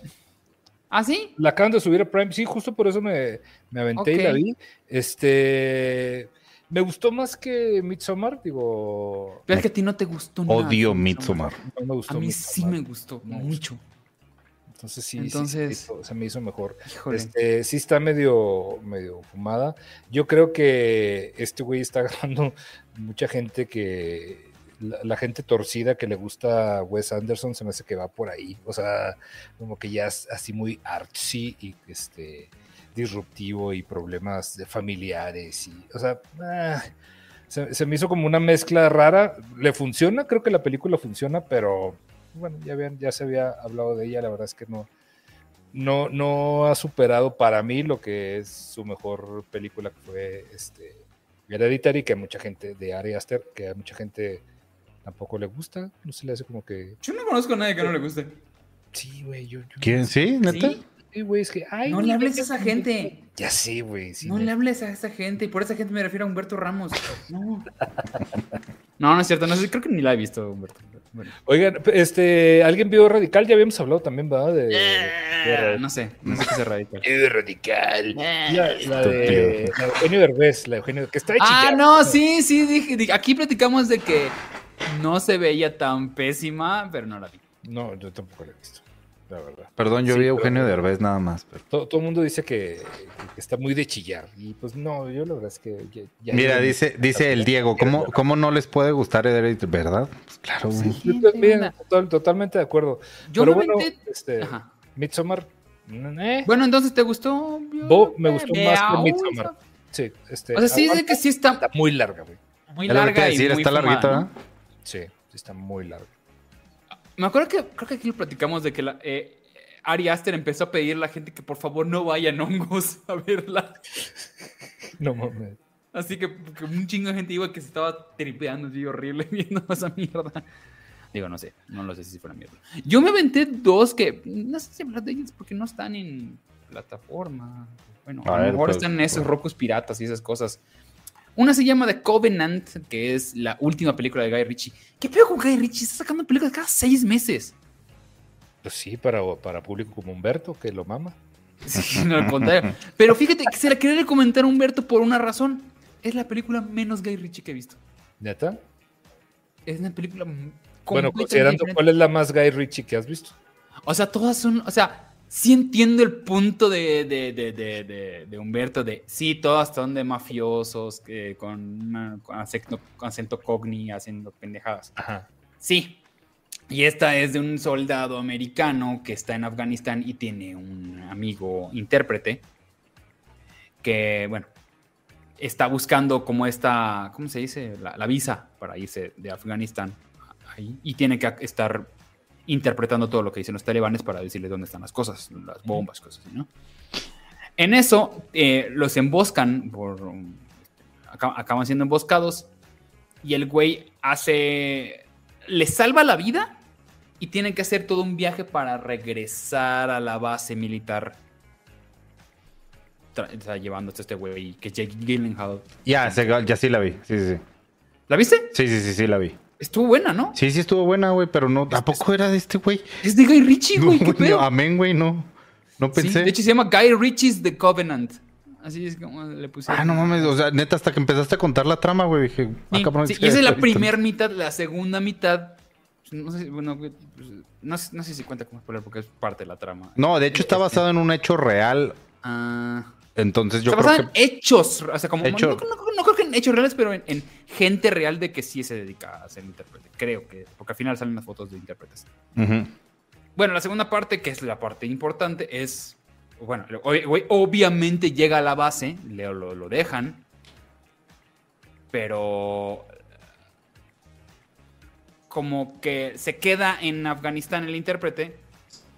¿Ah, sí? La acaban de subir a Prime. Sí, justo por eso me, me aventé y la vi. Este. Me gustó más que Midsommar, digo. Pero es que a ti no te gustó nada. Odio Midsommar. No me gustó A mí sí me gustó mucho. Entonces sí, Entonces- sí, se, me hizo, se me hizo mejor. Híjole. Este, sí está medio, medio fumada. Yo creo que este güey está agarrando mucha gente que. La, la gente torcida que le gusta a Wes Anderson se me hace que va por ahí. O sea, como que ya es así muy artsy y este disruptivo y problemas de familiares. Y, o sea, ah, se, se me hizo como una mezcla rara. Le funciona, creo que la película funciona, pero bueno, ya vean, ya se había hablado de ella, la verdad es que no, no, no ha superado para mí lo que es su mejor película que fue este Hereditary, que a mucha gente, de Ari Aster, que a mucha gente tampoco le gusta, no se le hace como que, Yo no conozco a nadie que no le guste. sí, güey, yo, yo- ¿Quién? ¿Sí? ¿Neta? ¿Sí? Sí, güey, es que, ay, No le hables a esa gente. Ya sé, güey, sí, No me- le hables a esa gente. Y por esa gente me refiero a Humberto Ramos. No. No, no es cierto. No sé, creo que ni la he visto, Humberto. Bueno. Oigan, este, ¿alguien vio Radical? Ya habíamos hablado también, ¿verdad? De, de Eh, no sé, no sé qué se radical. de Radical. La, la de, la de Eugenio Derbez, la de Eugenio, que está hecha Ah, no, sí, sí, dije, dije- aquí platicamos de que no se veía tan pésima, pero no la vi. No, yo tampoco la he visto. La verdad. Perdón, yo Sí, vi a pero- Eugenio Derbez nada más. pero- Todo, todo el mundo dice que, que está muy de chillar. Y pues no, yo la verdad es que. ya- ya- Mira, ya- dice, dice el Diego, ¿cómo, ¿cómo no les puede gustar Hereditary? ¿Verdad? Pues claro, güey. Sí. Total- totalmente de acuerdo. Yo Pero bueno, este. Midsommar. mm, eh, Bueno, entonces, ¿te gustó? Bo- me gustó más que Midsommar. sí, este, O sea, sí, de que sí está está muy larga, güey. muy Es lo que te iba larga y decir, muy está larguita. Sí, sí está muy larga. Me acuerdo que creo que aquí lo platicamos de que la, eh, Ari Aster empezó a pedir a la gente que por favor no vayan hongos a verla. No mames. Así que, que un chingo de gente iba que se estaba tripeando así horrible viendo esa mierda. Digo, no sé, no lo sé si fuera mierda. Yo me aventé dos que no sé si hablar de ellos porque no están en plataforma. Bueno, A a, lo mejor pues, están en esos pues. rocos piratas y esas cosas. Una se llama The Covenant, que es la última película de Guy Ritchie. ¿Qué pedo con Guy Ritchie? Está sacando películas cada seis meses. Pues sí, para, para público como Humberto, que lo mama. Sí, no, al contrario. Pero fíjate que se la quería recomendar a Humberto por una razón. Es la película menos Guy Ritchie que he visto. ¿Neta? Es una película Bueno, considerando diferente. cuál es la más Guy Ritchie que has visto. O sea, todas son. O sea, sí entiendo el punto de, de, de, Humberto de. Sí, todas son de mafiosos que con, una- con acento, con acento cogni haciendo pendejadas. Ajá. Sí. Y esta es de un soldado americano que está en Afganistán y tiene un amigo intérprete que, bueno, está buscando como esta, ¿cómo se dice? La, la visa para irse de Afganistán ahí y tiene que estar interpretando todo lo que dicen los talibanes para decirles dónde están las cosas, las bombas, cosas así, ¿no? En eso eh, los emboscan, por, aca- acaban siendo emboscados y el güey hace, le salva la vida y tiene que hacer todo un viaje para regresar a la base militar. Sea, llevándose a este güey que es Jake Gyllenhaal. Ya, ya sí la vi. Sí, sí, sí. ¿La viste? Sí, sí, sí, sí la vi. Estuvo buena, ¿no? Sí, sí estuvo buena, güey, pero no, ¿a poco era de este güey? Es de Guy Ritchie, No, güey. ¿Qué güey, pedo? no, amén, güey, no. No Sí, pensé. de hecho se llama Guy Ritchie's The Covenant. Así es como le pusieron. ah, no mames, o sea, neta, hasta que empezaste a contar la trama, güey, dije, ah, Sí, cabrón, sí, y esa es la primera mitad, la segunda mitad. No sé, bueno, pues, no, sé- no sé si cuenta como spoiler porque es parte de la trama. No, de hecho está basado en un hecho real, Ah, entonces yo creo que... hechos, o sea, como Hecho- no, no- no creo que en hechos reales, pero en, en gente real de que sí se dedica a ser intérprete. Creo que, porque al final salen las fotos de intérpretes. Bueno, la segunda parte, que es la parte importante, es. Bueno, el güey- güey obviamente llega a la base, le, lo, lo dejan, pero. Como que se queda en Afganistán el intérprete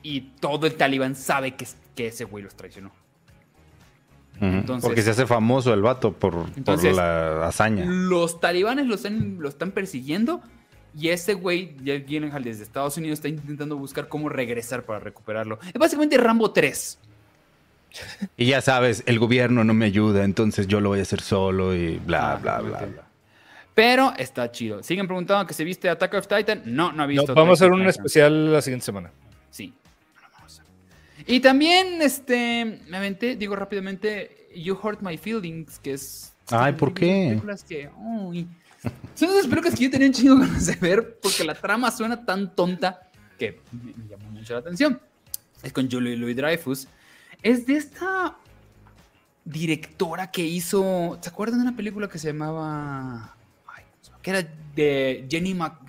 y todo el talibán sabe que, que ese güey los traicionó. Entonces- Porque se hace famoso el vato por, por Entonces- la hazaña. Los talibanes lo están, lo están persiguiendo y ese güey, Jake Gyllenhaal, desde Estados Unidos, está intentando buscar cómo regresar para recuperarlo. Es básicamente Rambo 3. Y ya sabes, el gobierno no me ayuda, entonces yo lo voy a hacer solo y bla, Ah, bla, bla, bla. Pero está chido. ¿Siguen preguntando que se viste Attack of Titan? No, no ha No, visto. vamos a hacer un Titan. especial la siguiente semana. Sí. Y también, este, me aventé, digo rápidamente, You Hurt My Feelings, que es... Ay, ¿por qué? Películas que, uy, son esas películas que yo tenía un chingo ganas de ver porque la trama suena tan tonta que me, llamó mucho la atención. Es con Julie Louis Dreyfus. Es de esta directora que hizo. ¿Se acuerdan de una película que se llamaba. ay, que era de Jenny Mac.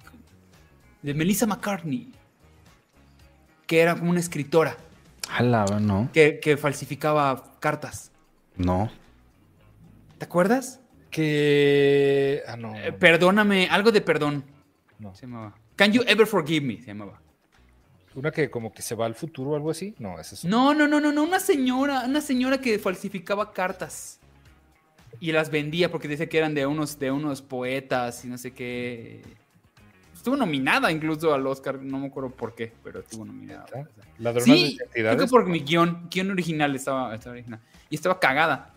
de Melissa McCartney. Que era como una escritora Ala, no. que, que falsificaba cartas. No. ¿Te acuerdas? Que. Ah, no. Eh, perdóname, algo de perdón. no. Se llamaba. Can you ever forgive me? Se llamaba. Una que como que se va al futuro o algo así. No, esa es. No, no, no, no, no. Una señora, una señora que falsificaba cartas. Y las vendía porque decía que eran de unos, de unos poetas y no sé qué. Estuvo nominada incluso al Oscar, no me acuerdo por qué, pero estuvo nominada. Sí, de creo que por mi guion, guion original estaba, estaba original. Y estaba cagada.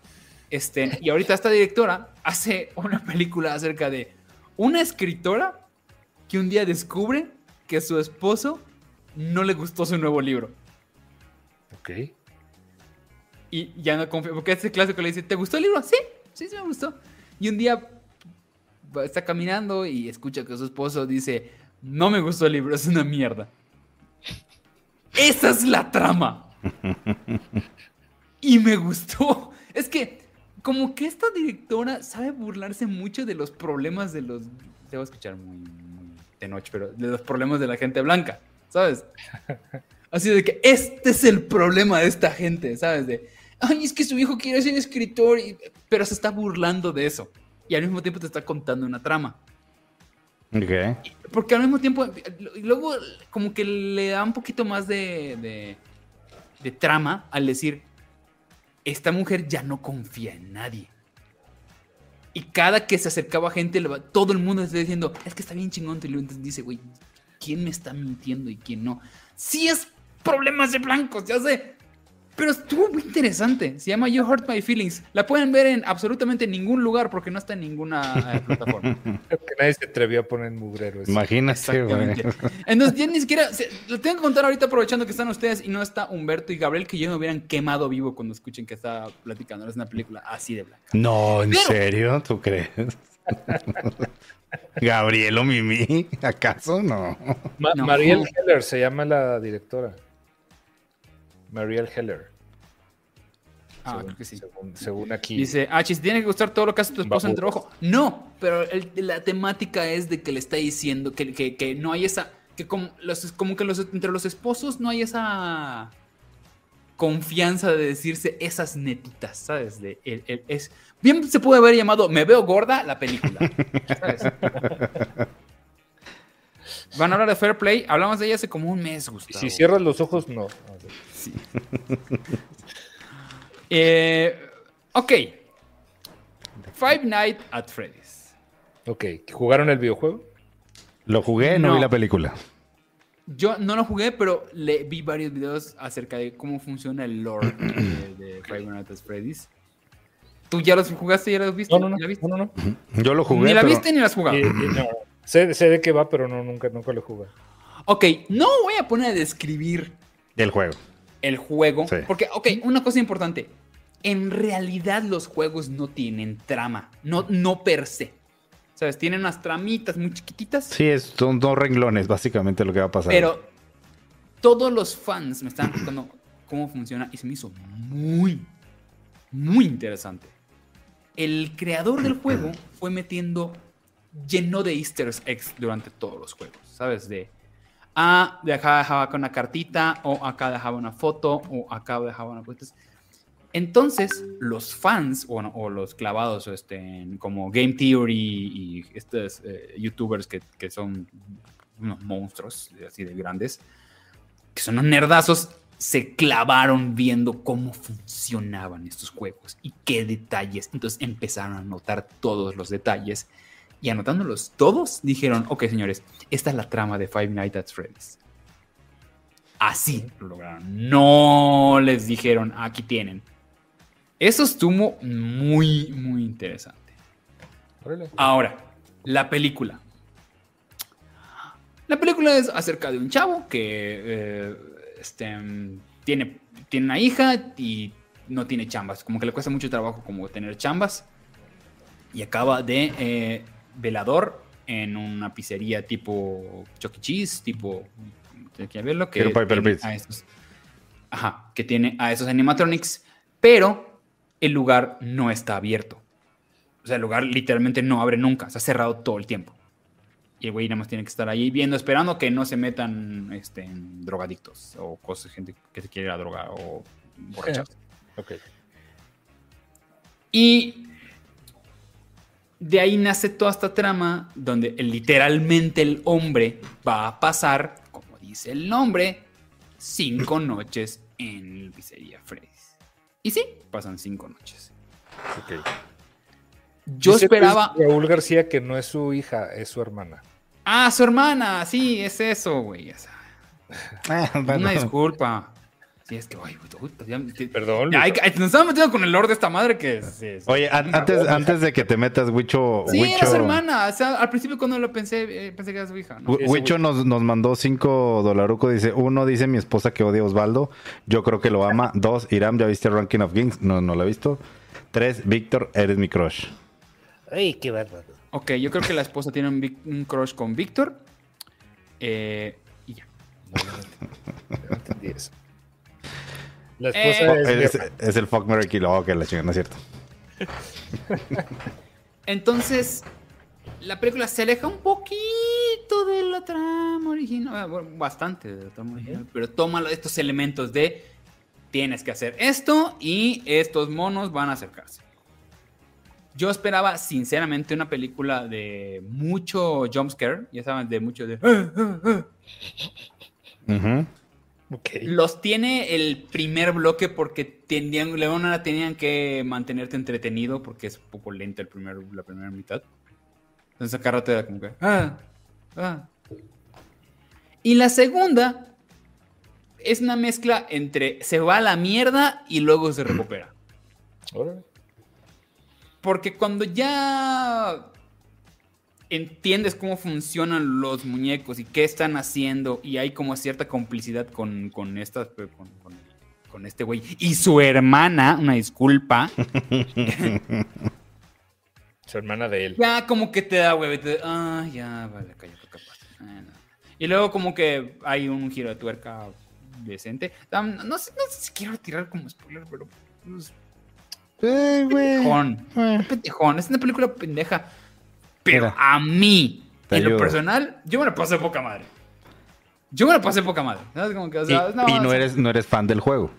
Este, y ahorita esta directora hace una película acerca de una escritora que un día descubre que su esposo no le gustó su nuevo libro. Ok. Y ya no confía, porque ese clásico le dice, ¿te gustó el libro? Sí, sí, sí me gustó. Y un día está caminando y escucha que su esposo dice, no me gustó el libro, es una mierda. esa es la trama. Y me gustó. Es que, como que esta directora sabe burlarse mucho de los problemas de los. Te voy a escuchar muy, muy de noche, pero de los problemas de la gente blanca, ¿sabes? Así de que este es el problema de esta gente, ¿sabes? De, ay, es que su hijo quiere ser escritor, y- pero se está burlando de eso. Y al mismo tiempo te está contando una trama. Ok. Porque al mismo tiempo, luego como que le da un poquito más de, de, de trama al decir, esta mujer ya no confía en nadie. Y cada que se acercaba a gente, todo el mundo está diciendo, es que está bien chingón. Y luego entonces dice, güey, ¿quién me está mintiendo y quién no? Sí es problemas de blancos, ya sé. Pero estuvo muy interesante. Se llama You Hurt My Feelings. La pueden ver en absolutamente ningún lugar porque no está en ninguna eh, plataforma. Creo que nadie se atrevió a poner mugrero. eso. Imagínate, güey. Entonces, ya ni siquiera. se- lo tengo que contar ahorita aprovechando que están ustedes y no está Humberto y Gabriel, que yo me hubieran quemado vivo cuando escuchen que está platicando. Es una película así de blanca. No, ¿en Pero- serio? ¿Tú crees? Gabriel o Mimi, ¿acaso no? Ma- No. Mariel Heller se llama la directora. Mariel Heller. Ah, según, creo que sí. Según, según aquí. Dice, ah, chis, ¿tiene que gustar todo lo que hace tu esposa en Bajo. trabajo? No, pero el- la temática es de que le está diciendo que, que- que no hay esa. Que como, los, como que los, entre los esposos no hay esa confianza de decirse esas netitas, ¿sabes? De, el- el- es, bien se puede haber llamado Me veo gorda la película. ¿sabes? Van a hablar de Fair Play. Hablamos de ella hace como un mes, Gustavo. si cierras los ojos, no. Sí. Eh, ok. Five Nights at Freddy's. Ok, ¿jugaron el videojuego? Lo jugué, no, No. vi la película. Yo no lo jugué, pero le vi varios videos acerca de cómo funciona el lore de, de Five Nights at Freddy's. ¿Tú ya los jugaste? ¿Ya los viste? No, no, no. ¿Ya viste? no, no, no. Yo lo jugué, ni la pero viste ni la has jugado. Y- y no. Sé, sé de qué va, pero no, nunca, nunca lo jugué. Ok, no voy a poner a describir el juego. El juego. Sí. Porque, ok, una cosa importante. En realidad los juegos no tienen trama. No, no per se. ¿Sabes? Tienen unas tramitas muy chiquititas. Sí, es, son dos renglones, básicamente lo que va a pasar. Pero todos los fans me estaban contando cómo funciona y se me hizo muy, muy interesante. El creador del juego fue metiendo lleno de easter eggs durante todos los juegos, ¿sabes? De, ah, de acá dejaba una cartita, o acá dejaba una foto, o acá dejaba una. Entonces, los fans, o, o los clavados este, como Game Theory y estos eh, youtubers que, que son unos monstruos así de grandes, que son unos nerdazos, se clavaron viendo cómo funcionaban estos juegos y qué detalles. Entonces empezaron a notar todos los detalles y anotándolos todos, dijeron, ok señores, esta es la trama de Five Nights at Freddy's. Así lo lograron. No les dijeron, aquí tienen. Eso estuvo muy, muy interesante. Ahora, la película. La película es acerca de un chavo que eh, este, tiene, tiene una hija y no tiene chambas. Como que le cuesta mucho trabajo como tener chambas. Y acaba de eh, velador en una pizzería tipo Chuck E. Cheese, tipo... Tiene que verlo. Que tiene a esos- ajá, que tiene a esos animatronics, pero el lugar no está abierto. O sea, el lugar literalmente no abre nunca, está cerrado todo el tiempo. Y el güey nada más tiene que estar ahí viendo, esperando que no se metan este, en drogadictos o cosas, gente que se quiere ir a drogar o borracharse. Ok. Y de ahí nace toda esta trama donde literalmente el hombre va a pasar, como dice el nombre, cinco noches en pizzería Freddy's. Y sí, pasan cinco noches. ok. Yo Dice esperaba... Raúl García que no es su hija, es su hermana. Ah, su hermana, sí, es eso, güey. Ah, bueno. Una disculpa. Sí, es que, ay, güey, puta, ya- que- Perdón. ya, hay- nos estamos metiendo con el lord de esta madre que sí, sí. Oye, an- antes, antes de que te metas, Wicho, Sí, Wicho, era su hermana. O sea, al principio cuando lo pensé, eh, pensé que era su hija, ¿no? Wicho nos, nos mandó cinco dolaruco. Dice: Uno, dice mi esposa que odia a Osvaldo. Yo creo que lo ama. Dos, Iram, ¿ya viste Ranking of Kings? No, no lo he visto. Tres, Víctor, eres mi crush. Ay, qué bárbaro. Ok, yo creo que la esposa tiene un, un crush con Víctor. Eh, y ya. No entendí eso. La Eh, esposa es, Es, Mirna. es el fuck Mary Kill. Oh, que la chingada, no es cierto. Entonces, la película se aleja un poquito de la trama original, ah, bueno, bastante de la trama original, pero toma estos elementos de tienes que hacer esto y estos monos van a acercarse. Yo esperaba, sinceramente, una película de mucho jumpscare, ya saben, de mucho de... "Ah, ah, ah". Ujú. Ok. Los tiene el primer bloque porque tenían, Leona tenían que mantenerte entretenido porque es un poco lenta el primer, la primera mitad. Entonces acá rato era como que... "Ah, ah". Y la segunda es una mezcla entre se va a la mierda y luego se recupera. Porque cuando ya entiendes cómo funcionan los muñecos y qué están haciendo y hay como cierta complicidad con, con estas con, con- con este güey y su hermana, una disculpa, Su hermana de él. ya como que te da te- ah, ya, vale, cállate, capaz. Ah, no. Y luego como que hay un giro de tuerca decente. No, sé, no sé si quiero tirar como spoiler, pero pues, Eh, güey. pendejón. Eh. pendejón, es una película pendeja. Pero Mira, a mí, en lo personal, yo me la pasé poca madre. Yo me la pasé poca madre. ¿sabes? Como que, o Y, no, y eres, no eres fan del juego.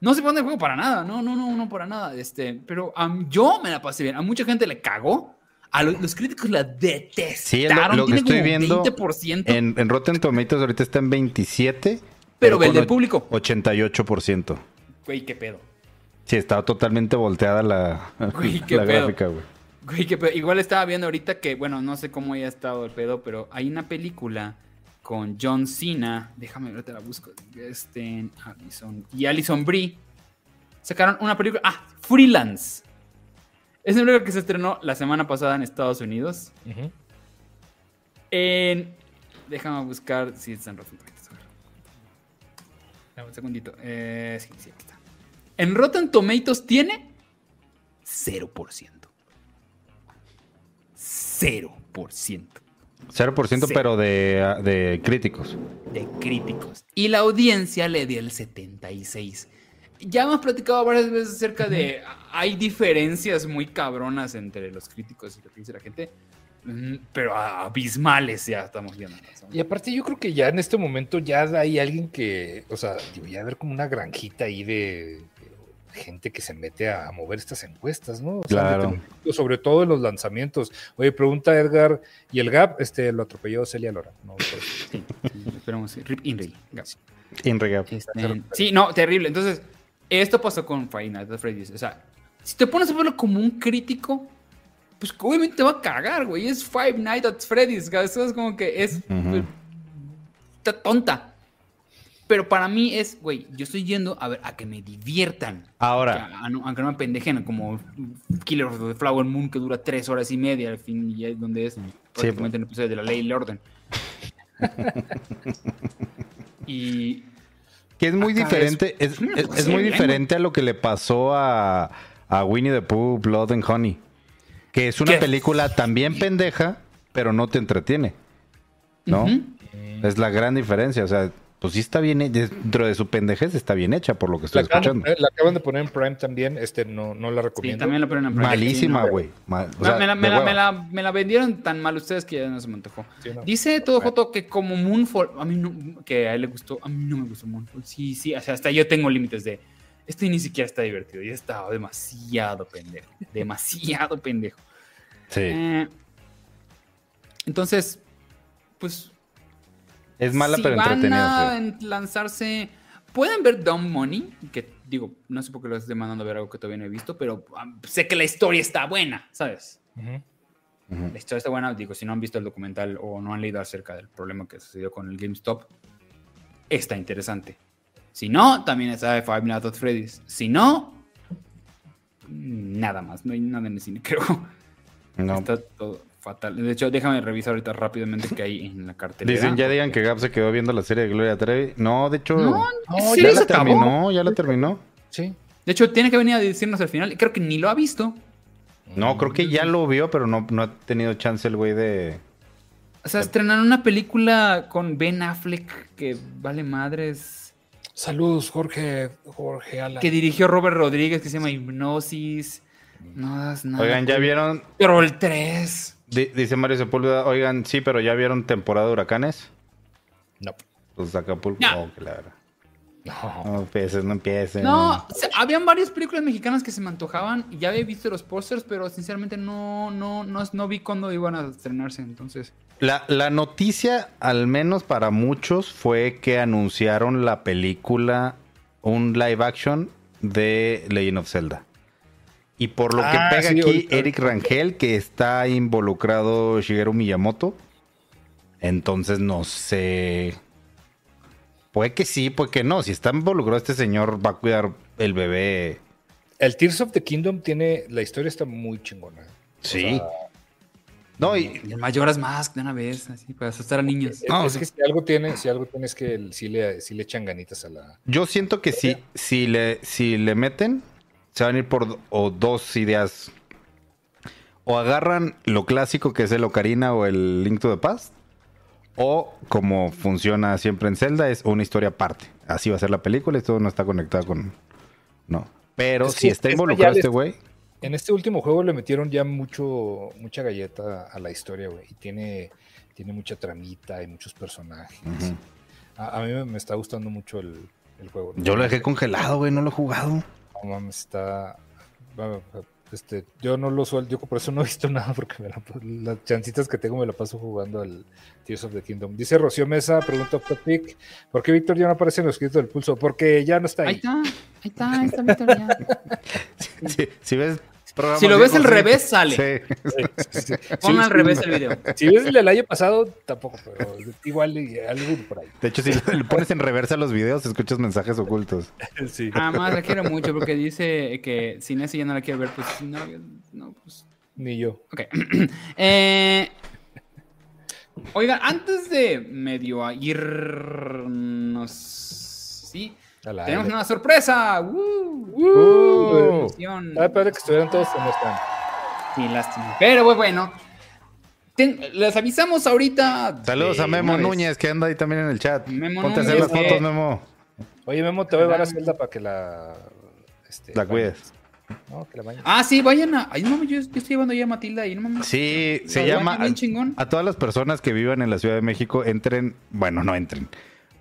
no se pone el juego para nada. No, no, no, no para nada. Este, pero yo me la pasé bien. A mucha gente le cagó. A lo- los críticos la detestaron. Sí, lo- lo que estoy viendo 20%, En, en Rotten Tomatoes ahorita está en 27. pero el con del público. 88%. Güey, qué pedo. Sí, estaba totalmente volteada la, Güey, la gráfica, güey. Güey. Igual estaba viendo ahorita que, bueno, no sé cómo haya estado el pedo, pero hay una película con John Cena. Déjame ver, te la busco. Este, Allison. Y Alison Brie. Sacaron una película. Ah, Freelance. Es una película que se estrenó la semana pasada en Estados Unidos. En. Déjame buscar si está en Rotten Tomatoes. un segundito. Eh, sí, sí, aquí está. En Rotten Tomatoes tiene 0%. 0% 0%, Sí. pero de, de críticos. de críticos. Y la audiencia le dio el 76. Ya hemos platicado varias veces acerca de. Hay diferencias muy cabronas entre los críticos y lo que dice la gente. mm, Pero abismales ya estamos viendo. Y aparte yo creo que ya en este momento ya hay alguien que, o sea, ya haber como una granjita ahí de gente que se mete a mover estas encuestas, ¿no? O sea, Claro. sobre todo en los lanzamientos. Oye, pregunta Edgar, ¿y el Gap? Este, lo atropelló Celia Lora. No, Sí, sí, esperemos. Rip Inri. Inregap. Este, sí, no, terrible. Entonces, esto pasó con Five Nights at Freddy's. O sea, si te pones a verlo como un crítico, pues obviamente te va a cagar, güey. Es Five Nights at Freddy's. Eso es como que es. Está tonta. Pero para mí es, güey, yo estoy yendo a ver a que me diviertan. Ahora, A- a no- aunque no me pendejen, como Killer of the Flower Moon, que dura tres horas y media, al fin, y es donde es prácticamente un episodio de la ley y el orden. y que es muy diferente, es, es- es- es Sí, muy bien, diferente a lo que le pasó a, a Winnie the Pooh, Blood and Honey. Que es una ¿Qué? película también pendeja, pero no te entretiene. ¿no? Es la gran diferencia. O sea, pues sí está bien, he- dentro de su pendejez está bien hecha por lo que la, estoy escuchando. eh, la acaban de poner en Prime también, este, no, no la Sí, recomiendo. también lo ponen en Prime. Malísima, Sí, no. güey. Mal- o Me- sea, me, la, me la- me la- me la vendieron tan mal ustedes que ya no se me antojó. Sí, no. Dice todo Joto que como Moonfall, a mí no, que a él le gustó, a mí no me gustó Moonfall. Sí, sí, o sea, hasta yo tengo límites de, este ni siquiera está divertido, ya está demasiado pendejo, demasiado pendejo. Sí. Eh, entonces, pues... Es mala, si pero van entretenida. a sí. lanzarse... Pueden ver Dumb Money, que digo, no sé por qué lo estoy mandando a ver algo que todavía no he visto, pero um, sé que la historia está buena, ¿sabes? Ujú. Ujú. La historia está buena, digo, si no han visto el documental o no han leído acerca del problema que sucedió con el GameStop, está interesante. Si no, también está de Five Nights at Freddy's. Si no, nada más, no hay nada en el cine, creo. No. Está todo fatal. De hecho, déjame revisar ahorita rápidamente qué hay en la cartelera. Dicen, ya digan que Gab se quedó viendo la serie de Gloria Trevi. No, de hecho, No, No, ¿sí ya se la acabó? terminó, ya la terminó. Sí. De hecho, tiene que venir a decirnos al final. Creo que ni lo ha visto. No, creo que ya lo vio, pero no, no ha tenido chance el güey de, O sea, estrenaron una película con Ben Affleck que vale madres. Saludos, Jorge, Jorge Alan. Que dirigió Robert Rodríguez, que se llama Hipnosis. No das nada. Oigan, ¿ya vieron? Pero el 3. Di- dice Mario Sepúlveda, oigan, sí, pero ¿ya vieron temporada de huracanes? No. Pues Acapulco. No. Oh, claro. No. No empieces, no empieces. No, o sea, habían varias películas mexicanas que se me antojaban. y Ya había visto los pósters, pero sinceramente no, no, no, no vi cuándo iban a estrenarse. Entonces, La, la noticia, al menos para muchos, fue que anunciaron la película, un live action de Legend of Zelda. Y por lo que Ah, pega sí, aquí ahorita- Eric Rangel, que está involucrado Shigeru Miyamoto. Entonces no sé. Puede que sí, puede que no. Si está involucrado este señor, va a cuidar el bebé. El Tears of the Kingdom tiene. La historia está muy chingona. Sí. No, y, y el Mayoras más de una vez, así, para asustar a niños. Es, No, es sí. que si algo tiene, si algo tiene es que el- sí, le, sí le echan ganitas a la. Yo siento que si, si, le, si le meten, se van a ir por o dos ideas. O agarran lo clásico que es el Ocarina o el Link to the Past. O como funciona siempre en Zelda, es una historia aparte. Así va a ser la película y todo no está conectado con... No. Pero Es si está involucrado este güey... En este último juego le metieron ya mucho, mucha galleta a la historia, güey. Y tiene, tiene mucha tramita y muchos personajes. A, a mí me, me está gustando mucho el, el juego. Yo lo dejé congelado, güey, no lo he jugado. No mames, está. Este, yo no lo suelto, yo por eso no he visto nada, porque me la- las chancitas que tengo me la paso jugando al Tears of the Kingdom. Dice Rocío Mesa, pregunta Topic, ¿por qué Víctor ya no aparece en los escritos del pulso? Porque ya no está Ahí ahí. está, ahí está, ahí está, Víctor, ya. Si, si ves... Si lo ves al sí. revés, sale. Sí. Pon Sí, al sí, revés el video. Si ves el del año pasado, tampoco, pero igual y algo por ahí. De hecho, si le pones en reversa los videos, escuchas mensajes ocultos. Sí. Además, la quiero mucho porque dice que sin ese ya no la quiero ver. Pues no, no, pues. Ni yo. Ok. Eh, oigan, antes de medio a irnos. Sí, tenemos aire. una sorpresa. ¡Woo! ¡Uh! Ah, padre que estuvieran todos en esta. Sí, lástima. Pero pues, bueno. Ten- les avisamos ahorita. Saludos a Memo. Núñez, que anda ahí también en el chat. Memo Ponte a hacer Núñez, las fotos, que- Memo. Oye, Memo, te voy a llevar a Zelda para que la. este, La cuides. No, que la bañes. Ah, sí, vayan a. Ay, no yo, yo estoy llevando ya a Matilda y no mames. Sí, se llama. chingón. A todas las personas que vivan en la Ciudad de México, entren. Bueno, no entren.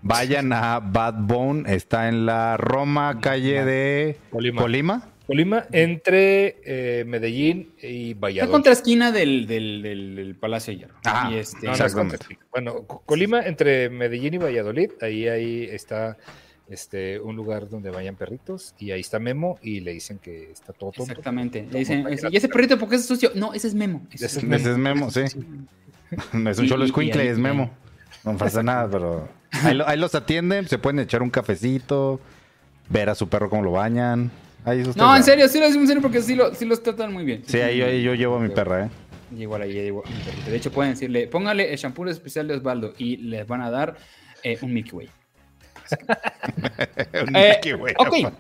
Vayan a Bad Bone. Está en la Roma, calle de Colima. Colima. Colima, entre eh, Medellín y Está Valladolid. contra esquina del, del, del, del Palacio de Hierro. Ah, y este, No, Exactamente. Bueno, Co- Colima, entre Medellín y Valladolid, ahí, ahí está este, un lugar donde vayan perritos y ahí está Memo y le dicen que está todo tonto. Exactamente. Le dicen, ¿y ese perrito por qué es sucio? No, ese es Memo. Ese Ese es Memo. Ese es Memo, sí. No es un Y- cholo escuincle, y ahí- es Memo. No pasa nada, pero. Ahí, lo- ahí los atienden, se pueden echar un cafecito, ver a su perro cómo lo bañan. Ahí No, en serio, sí lo decimos en serio porque sí, lo, sí los tratan muy bien. Sí, ahí, yo llevo a mi perra, ¿eh? Igual ahí, igual, mi perrito. De hecho, pueden decirle, póngale el shampoo especial de Osvaldo y les van a dar eh, un Mickey Way. Un Eh, Mickey, güey. ok.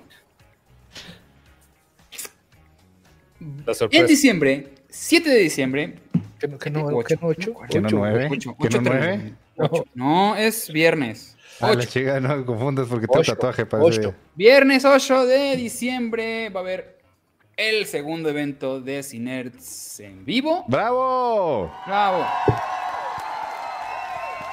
En diciembre, 7 de diciembre. ¿Qué no, qué no, Ocho. qué no, ocho? ¿Qué no, Ocho. nueve? ocho, ¿Qué no, ocho, nueve? tres, ocho. No, es viernes. Ah, la chica, no me confundas porque tengo Ocho. tatuaje para. Viernes 8 de diciembre va a haber el segundo evento de Cinerts en vivo. ¡Bravo! Bravo.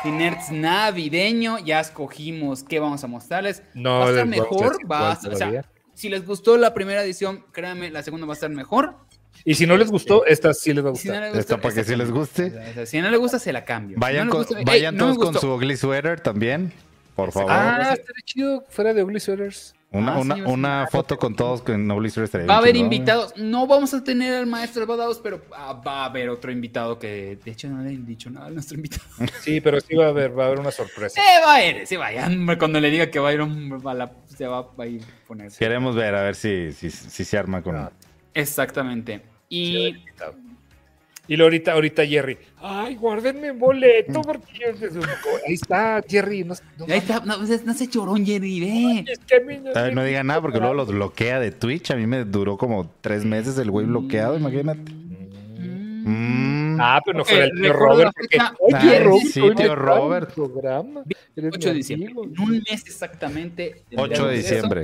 Cinerts navideño, ya escogimos qué vamos a mostrarles. No, va a estar mejor, va a- o sea, si les gustó la primera edición, créanme, la segunda va a estar mejor. Y si no les gustó, esta sí les va a si no gustar. gusta, Esta para que sí les guste. Si no les gusta, se la cambio. Si Vayan, no con- gusta, vayan "Ey, no me todos con gustó". su ugly sweater también, por favor. Ah, estaría chido fuera de Ugly Sweaters. una ah, una, sí, una sí. foto con todos con ugly sweater estaría Va a haber invitados. No vamos a tener al maestro Badaos, pero ah, va a haber otro invitado que, de hecho, no le he dicho nada a nuestro invitado. Sí, pero sí va a haber, va a haber una sorpresa. Se va a ir, se vaya. Cuando le diga que va a ir un, va a la- se va a ir a poner. Queremos ver a ver si, si, si se arma con. Ah. Exactamente. Y. Y luego ahorita, ahorita Jerry. Ay, guárdenme boleto porque yo- ahí está Jerry. No, no ahí está, no, no se llorón, Jerry, ve. es que a mí no no digan nada porque luego los bloquea de Twitch. A mí me duró como tres meses el güey bloqueado, imagínate. Mm. Mm. Ah, pero no fue el tío Robert. Porque, oye, Ah, Robert, sí, tío Robert. programa. Eres 8 de diciembre. En un mes exactamente. del 8 de eso. diciembre.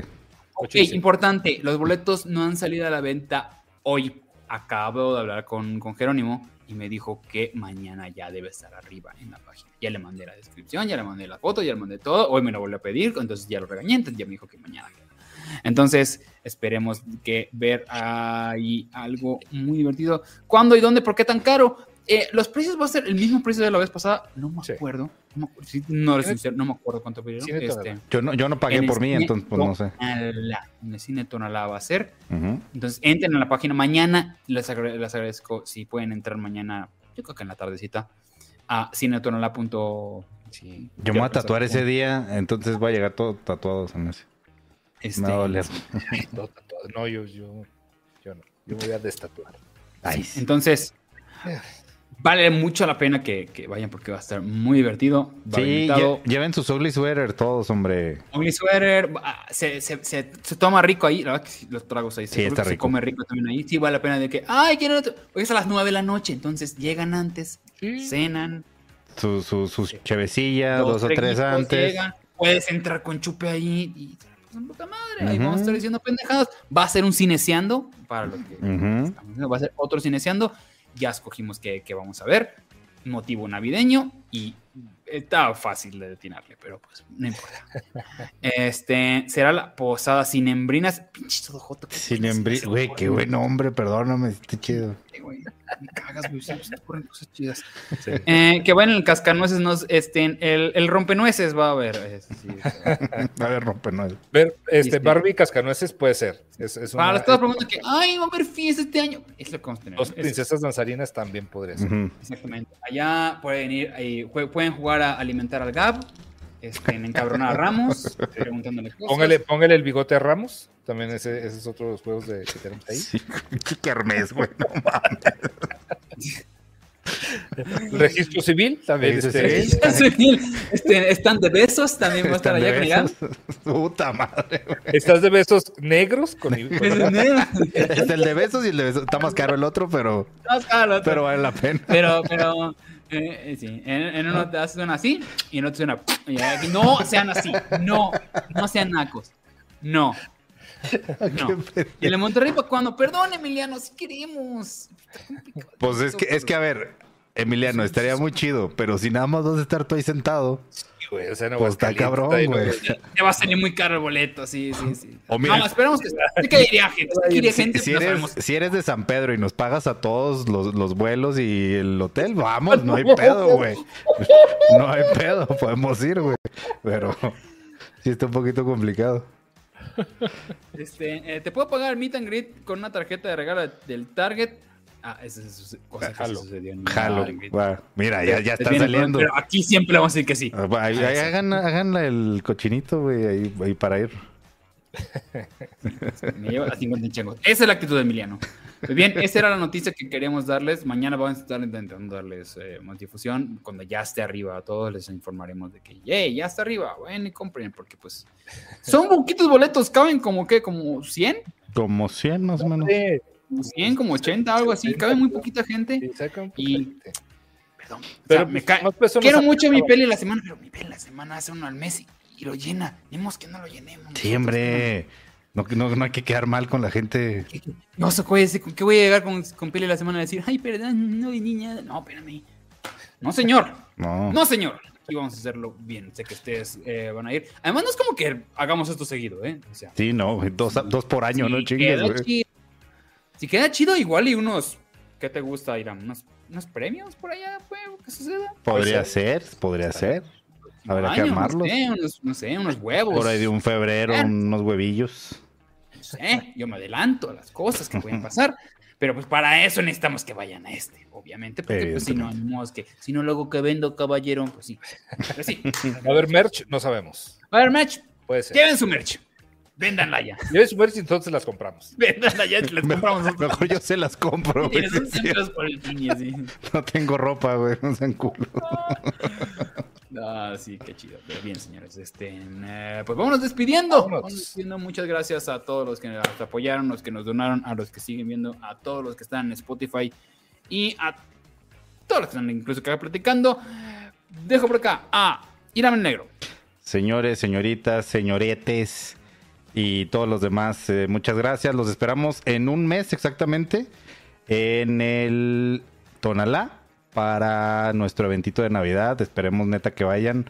Ok, 8 de diciembre. importante. Los boletos no han salido a la venta hoy. Acabo de hablar con, con Jerónimo y me dijo que mañana ya debe estar arriba en la página. Ya le mandé la descripción, ya le mandé la foto, ya le mandé todo. Hoy me lo volvió a pedir, entonces ya lo regañé, entonces ya me dijo que mañana. Entonces, esperemos que ver ahí algo muy divertido. ¿Cuándo y dónde? ¿Por qué tan caro? Eh, los precios va a ser el mismo precio de la vez pasada. No me Sí. acuerdo. No, me acuerdo. Sí, no, les sincero, no me acuerdo cuánto pidieron. Este. Yo no, yo no pagué por mí, entonces pues no sé. Tonalá. En el cine Tonalá va a ser. Entonces, entren a la página mañana. Les, agra- les agradezco si pueden entrar mañana, yo creo que en la tardecita, a cinetonalá.com. Sí, Yo me voy a tatuar ese día, entonces va a llegar todo tatuado en ese. Este, Me va a doler. No, yo, yo, yo no. Yo me voy a destatuar. Entonces, vale mucho la pena que, que vayan porque va a estar muy divertido. Va Sí, lle- lleven sus ugly sweater todos, hombre. Ugly Sweater, se, se, se, se toma rico ahí, la verdad que los tragos ahí, Sí, está que se rico. come rico también ahí, sí vale la pena de que, ay, quiero otro, hoy es a las 9 de la noche, entonces llegan antes, Sí. cenan, Su, su, sus chevecillas, dos o tres antes. llegan, puedes entrar con chupe ahí y puta madre, ahí Ujú. vamos a estar diciendo pendejadas, va a ser un cineceando, para lo que estamos diciendo, va a ser otro cineceando, ya escogimos que, que vamos a ver, motivo navideño y está fácil de detinarle, pero pues no importa. Este será la posada sin hembrinas. Pinche todo joto. Sin Güey, qué buen nombre, perdóname, está chido. Güey. Me cagas, güey. Siempre se te ocurren cosas chidas. Eh, que bueno, el cascanueces nos, este, el, el rompenueces va a haber. eh, sí, A ver, rompe, no. Ver, este, Sí. Barbie Cascanueces puede ser. Es, es Para una- las todas preguntas que, ay, va a haber fiesta este año. Es lo que vamos a tener. Dos Es- princesas danzarinas también podría ser. Exactamente. Allá pueden ir, ahí, jue- pueden jugar a alimentar al Gab, este, en encabronar a Ramos, preguntándole cosas. Póngale, póngale el bigote a Ramos. También ese, ese es otro de los juegos de, que tenemos ahí. Sí, qué güey. no mames. El registro civil también. Registro este, civil. Este, están de besos, también va a estar Están de allá con el. Puta madre. güey. ¿Estás de besos negros? Con, con- Es el de besos y el de besos. Está más caro el otro, pero, pero, pero vale la pena. pero, pero eh, eh, sí, en, en uno te suena así y en otro suena. y aquí, No sean así, no, no sean nacos, no. No. Y el Monterrey, ¿para cuando Perdón, Emiliano, si queremos. Pues es que, es que a ver, Emiliano, estaría muy chido, pero si nada más vas a estar tú ahí sentado, Güey, o sea, en pues está cabrón, ahí no- güey. Te va a salir muy caro el boleto, sí, sí, sí. O mira- no, esperemos que sí que iría gente, sí que iría Si, gente, si no eres, si eres de San Pedro y nos pagas a todos los, los vuelos y el hotel, vamos, no hay pedo, güey. No hay pedo, podemos ir, güey. Pero sí está un poquito complicado. Este, eh, te puedo pagar meet and greet con una tarjeta de regalo del Target. Ah, esa es su- cosa que sí Jalo. sucedió en va. Mira, ya, ya Es está saliendo. Pero aquí siempre vamos a decir que sí. Ah, ahí- ahí hagan, hagan el cochinito, güey, ahí, ahí para ir. Me lleva a 50 chengos. Esa es la actitud de Emiliano. Pues bien, esa era la noticia que queríamos darles. Mañana vamos a estar intentando darles eh, más difusión. Cuando ya esté arriba, a todos les informaremos de que, yay, ya está arriba. Bueno, y compren, porque pues son poquitos boletos, caben como que, como 100, Como 100 más o menos. Sí, 100, como 80, algo así. Cabe muy poquita gente. Y-. Perdón. O Pero sea, me pues, cae- Quiero a- mucho mi peli la semana, pero mi peli la semana hace uno al mes y, y lo llena. Vemos que no lo llenemos. Sí, hombre. No, no, no hay que quedar mal con la gente. No se puede decir, ¿con qué voy a llegar con, con peli la semana a decir, ay, perdón, no vi niña? No, espérame. No, señor. No. No, señor. Aquí vamos a hacerlo bien. Sé que ustedes eh, van a ir. Además, no es como que hagamos esto seguido, ¿eh? O sea, Sí, no, dos, dos por año, no chingues, queda güey. Si queda chido, igual y unos. ¿Qué te gusta, Irán? ¿Unos, unos premios por allá, pues, que suceda? Podría Puede ser, podría ser. Habrá que armarlos. No sé, unos, no sé, unos huevos. Por ahí de un febrero, unos huevillos. No sé, yo me adelanto a las cosas que pueden pasar. Pero pues para eso necesitamos que vayan a este, obviamente. Porque pues si no, Evidentemente. animamos que, si no luego que vendo, caballero, pues sí. Pero sí. A ver, merch, no sabemos. A ver, merch, Puede ser. lleven su merch. Véndanla ya. Lleven su merch y entonces las compramos. Véndanla ya, les compramos nosotros. Mejor yo se las compro, güey. Tienes un centro por el piñe, sí. No tengo ropa, güey. No sean culo. Ah, sí, qué chido. Pero bien, señores. Este, eh, pues vámonos despidiendo. Vámonos. Vámonos despidiendo. Muchas gracias a todos los que nos apoyaron, los que nos donaron, a los que siguen viendo, a todos los que están en Spotify y a todos los que están incluso acá platicando. Dejo por acá a Irán Negro. Señores, señoritas, señoretes y todos los demás, eh, muchas gracias. Los esperamos en un mes exactamente en el Tonalá para nuestro eventito de Navidad. Esperemos neta que vayan.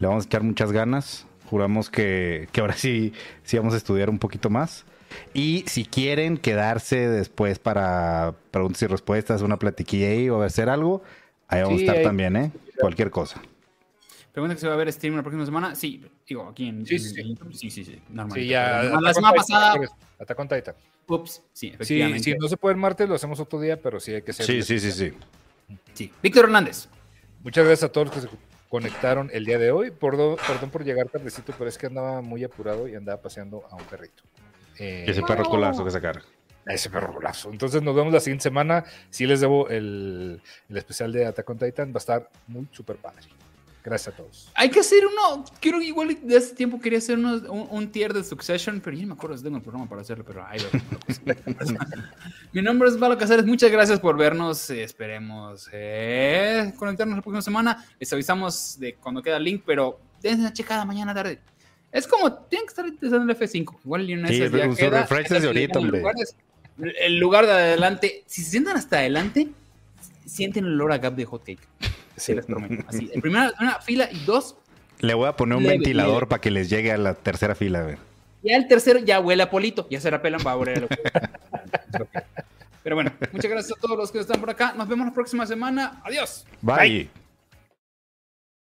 Le vamos a echar muchas ganas. Juramos que, que ahora sí, sí vamos a estudiar un poquito más. Y si quieren quedarse después para preguntas y respuestas, una platiquilla ahí o hacer algo, ahí vamos Sí, a estar ahí- también, ¿eh? Cualquier cosa. Pregunta que se va a ver stream la próxima semana. Sí, digo, aquí en, Sí, en- sí, en. Sí, sí, sí. Normal. Sí, ya. La semana pasada. Attack on Titan. Ups, sí, Sí, efectivamente. si no se puede el martes, lo hacemos otro día, pero sí hay que ser. Sí, sí, sí, sí. Sí. Víctor Hernández. Muchas gracias a todos los que se conectaron el día de hoy. Perdón, perdón por llegar tardecito, pero es que andaba muy apurado y andaba paseando a un perrito. Eh, Ese perro culazo que se carga. ese perro golazo. Entonces nos vemos la siguiente semana. Sí les debo el, el especial de Attack on Titan. Va a estar muy súper padre. Gracias a todos. Hay que hacer uno. Quiero igual de hace tiempo quería hacer uno- un, un tier de Succession, pero ya no me acuerdo si tengo el programa para hacerlo, pero ahí lo Mi nombre es Valo Casares. Muchas gracias por vernos. eh, Esperemos eh, conectarnos la próxima semana. Les avisamos de cuando queda el link, pero dense una checada mañana tarde. Es como, tienen que estar utilizando el F5. Igual y una de Sí, ya queda. que ahorita, hombre. en lugares- El lugar de adelante, si se sientan hasta adelante, sienten el olor a gap de hotcake. Se les prometo. Así, en primera, una fila y dos, Le voy a poner un Leve, ventilador leve. para que les llegue a la tercera fila, güey. Ya el tercero ya huele a polito, ya se la pelan, va a oler a lo Pero bueno, muchas gracias a todos los que están por acá. Nos vemos la próxima semana. Adiós. Bye.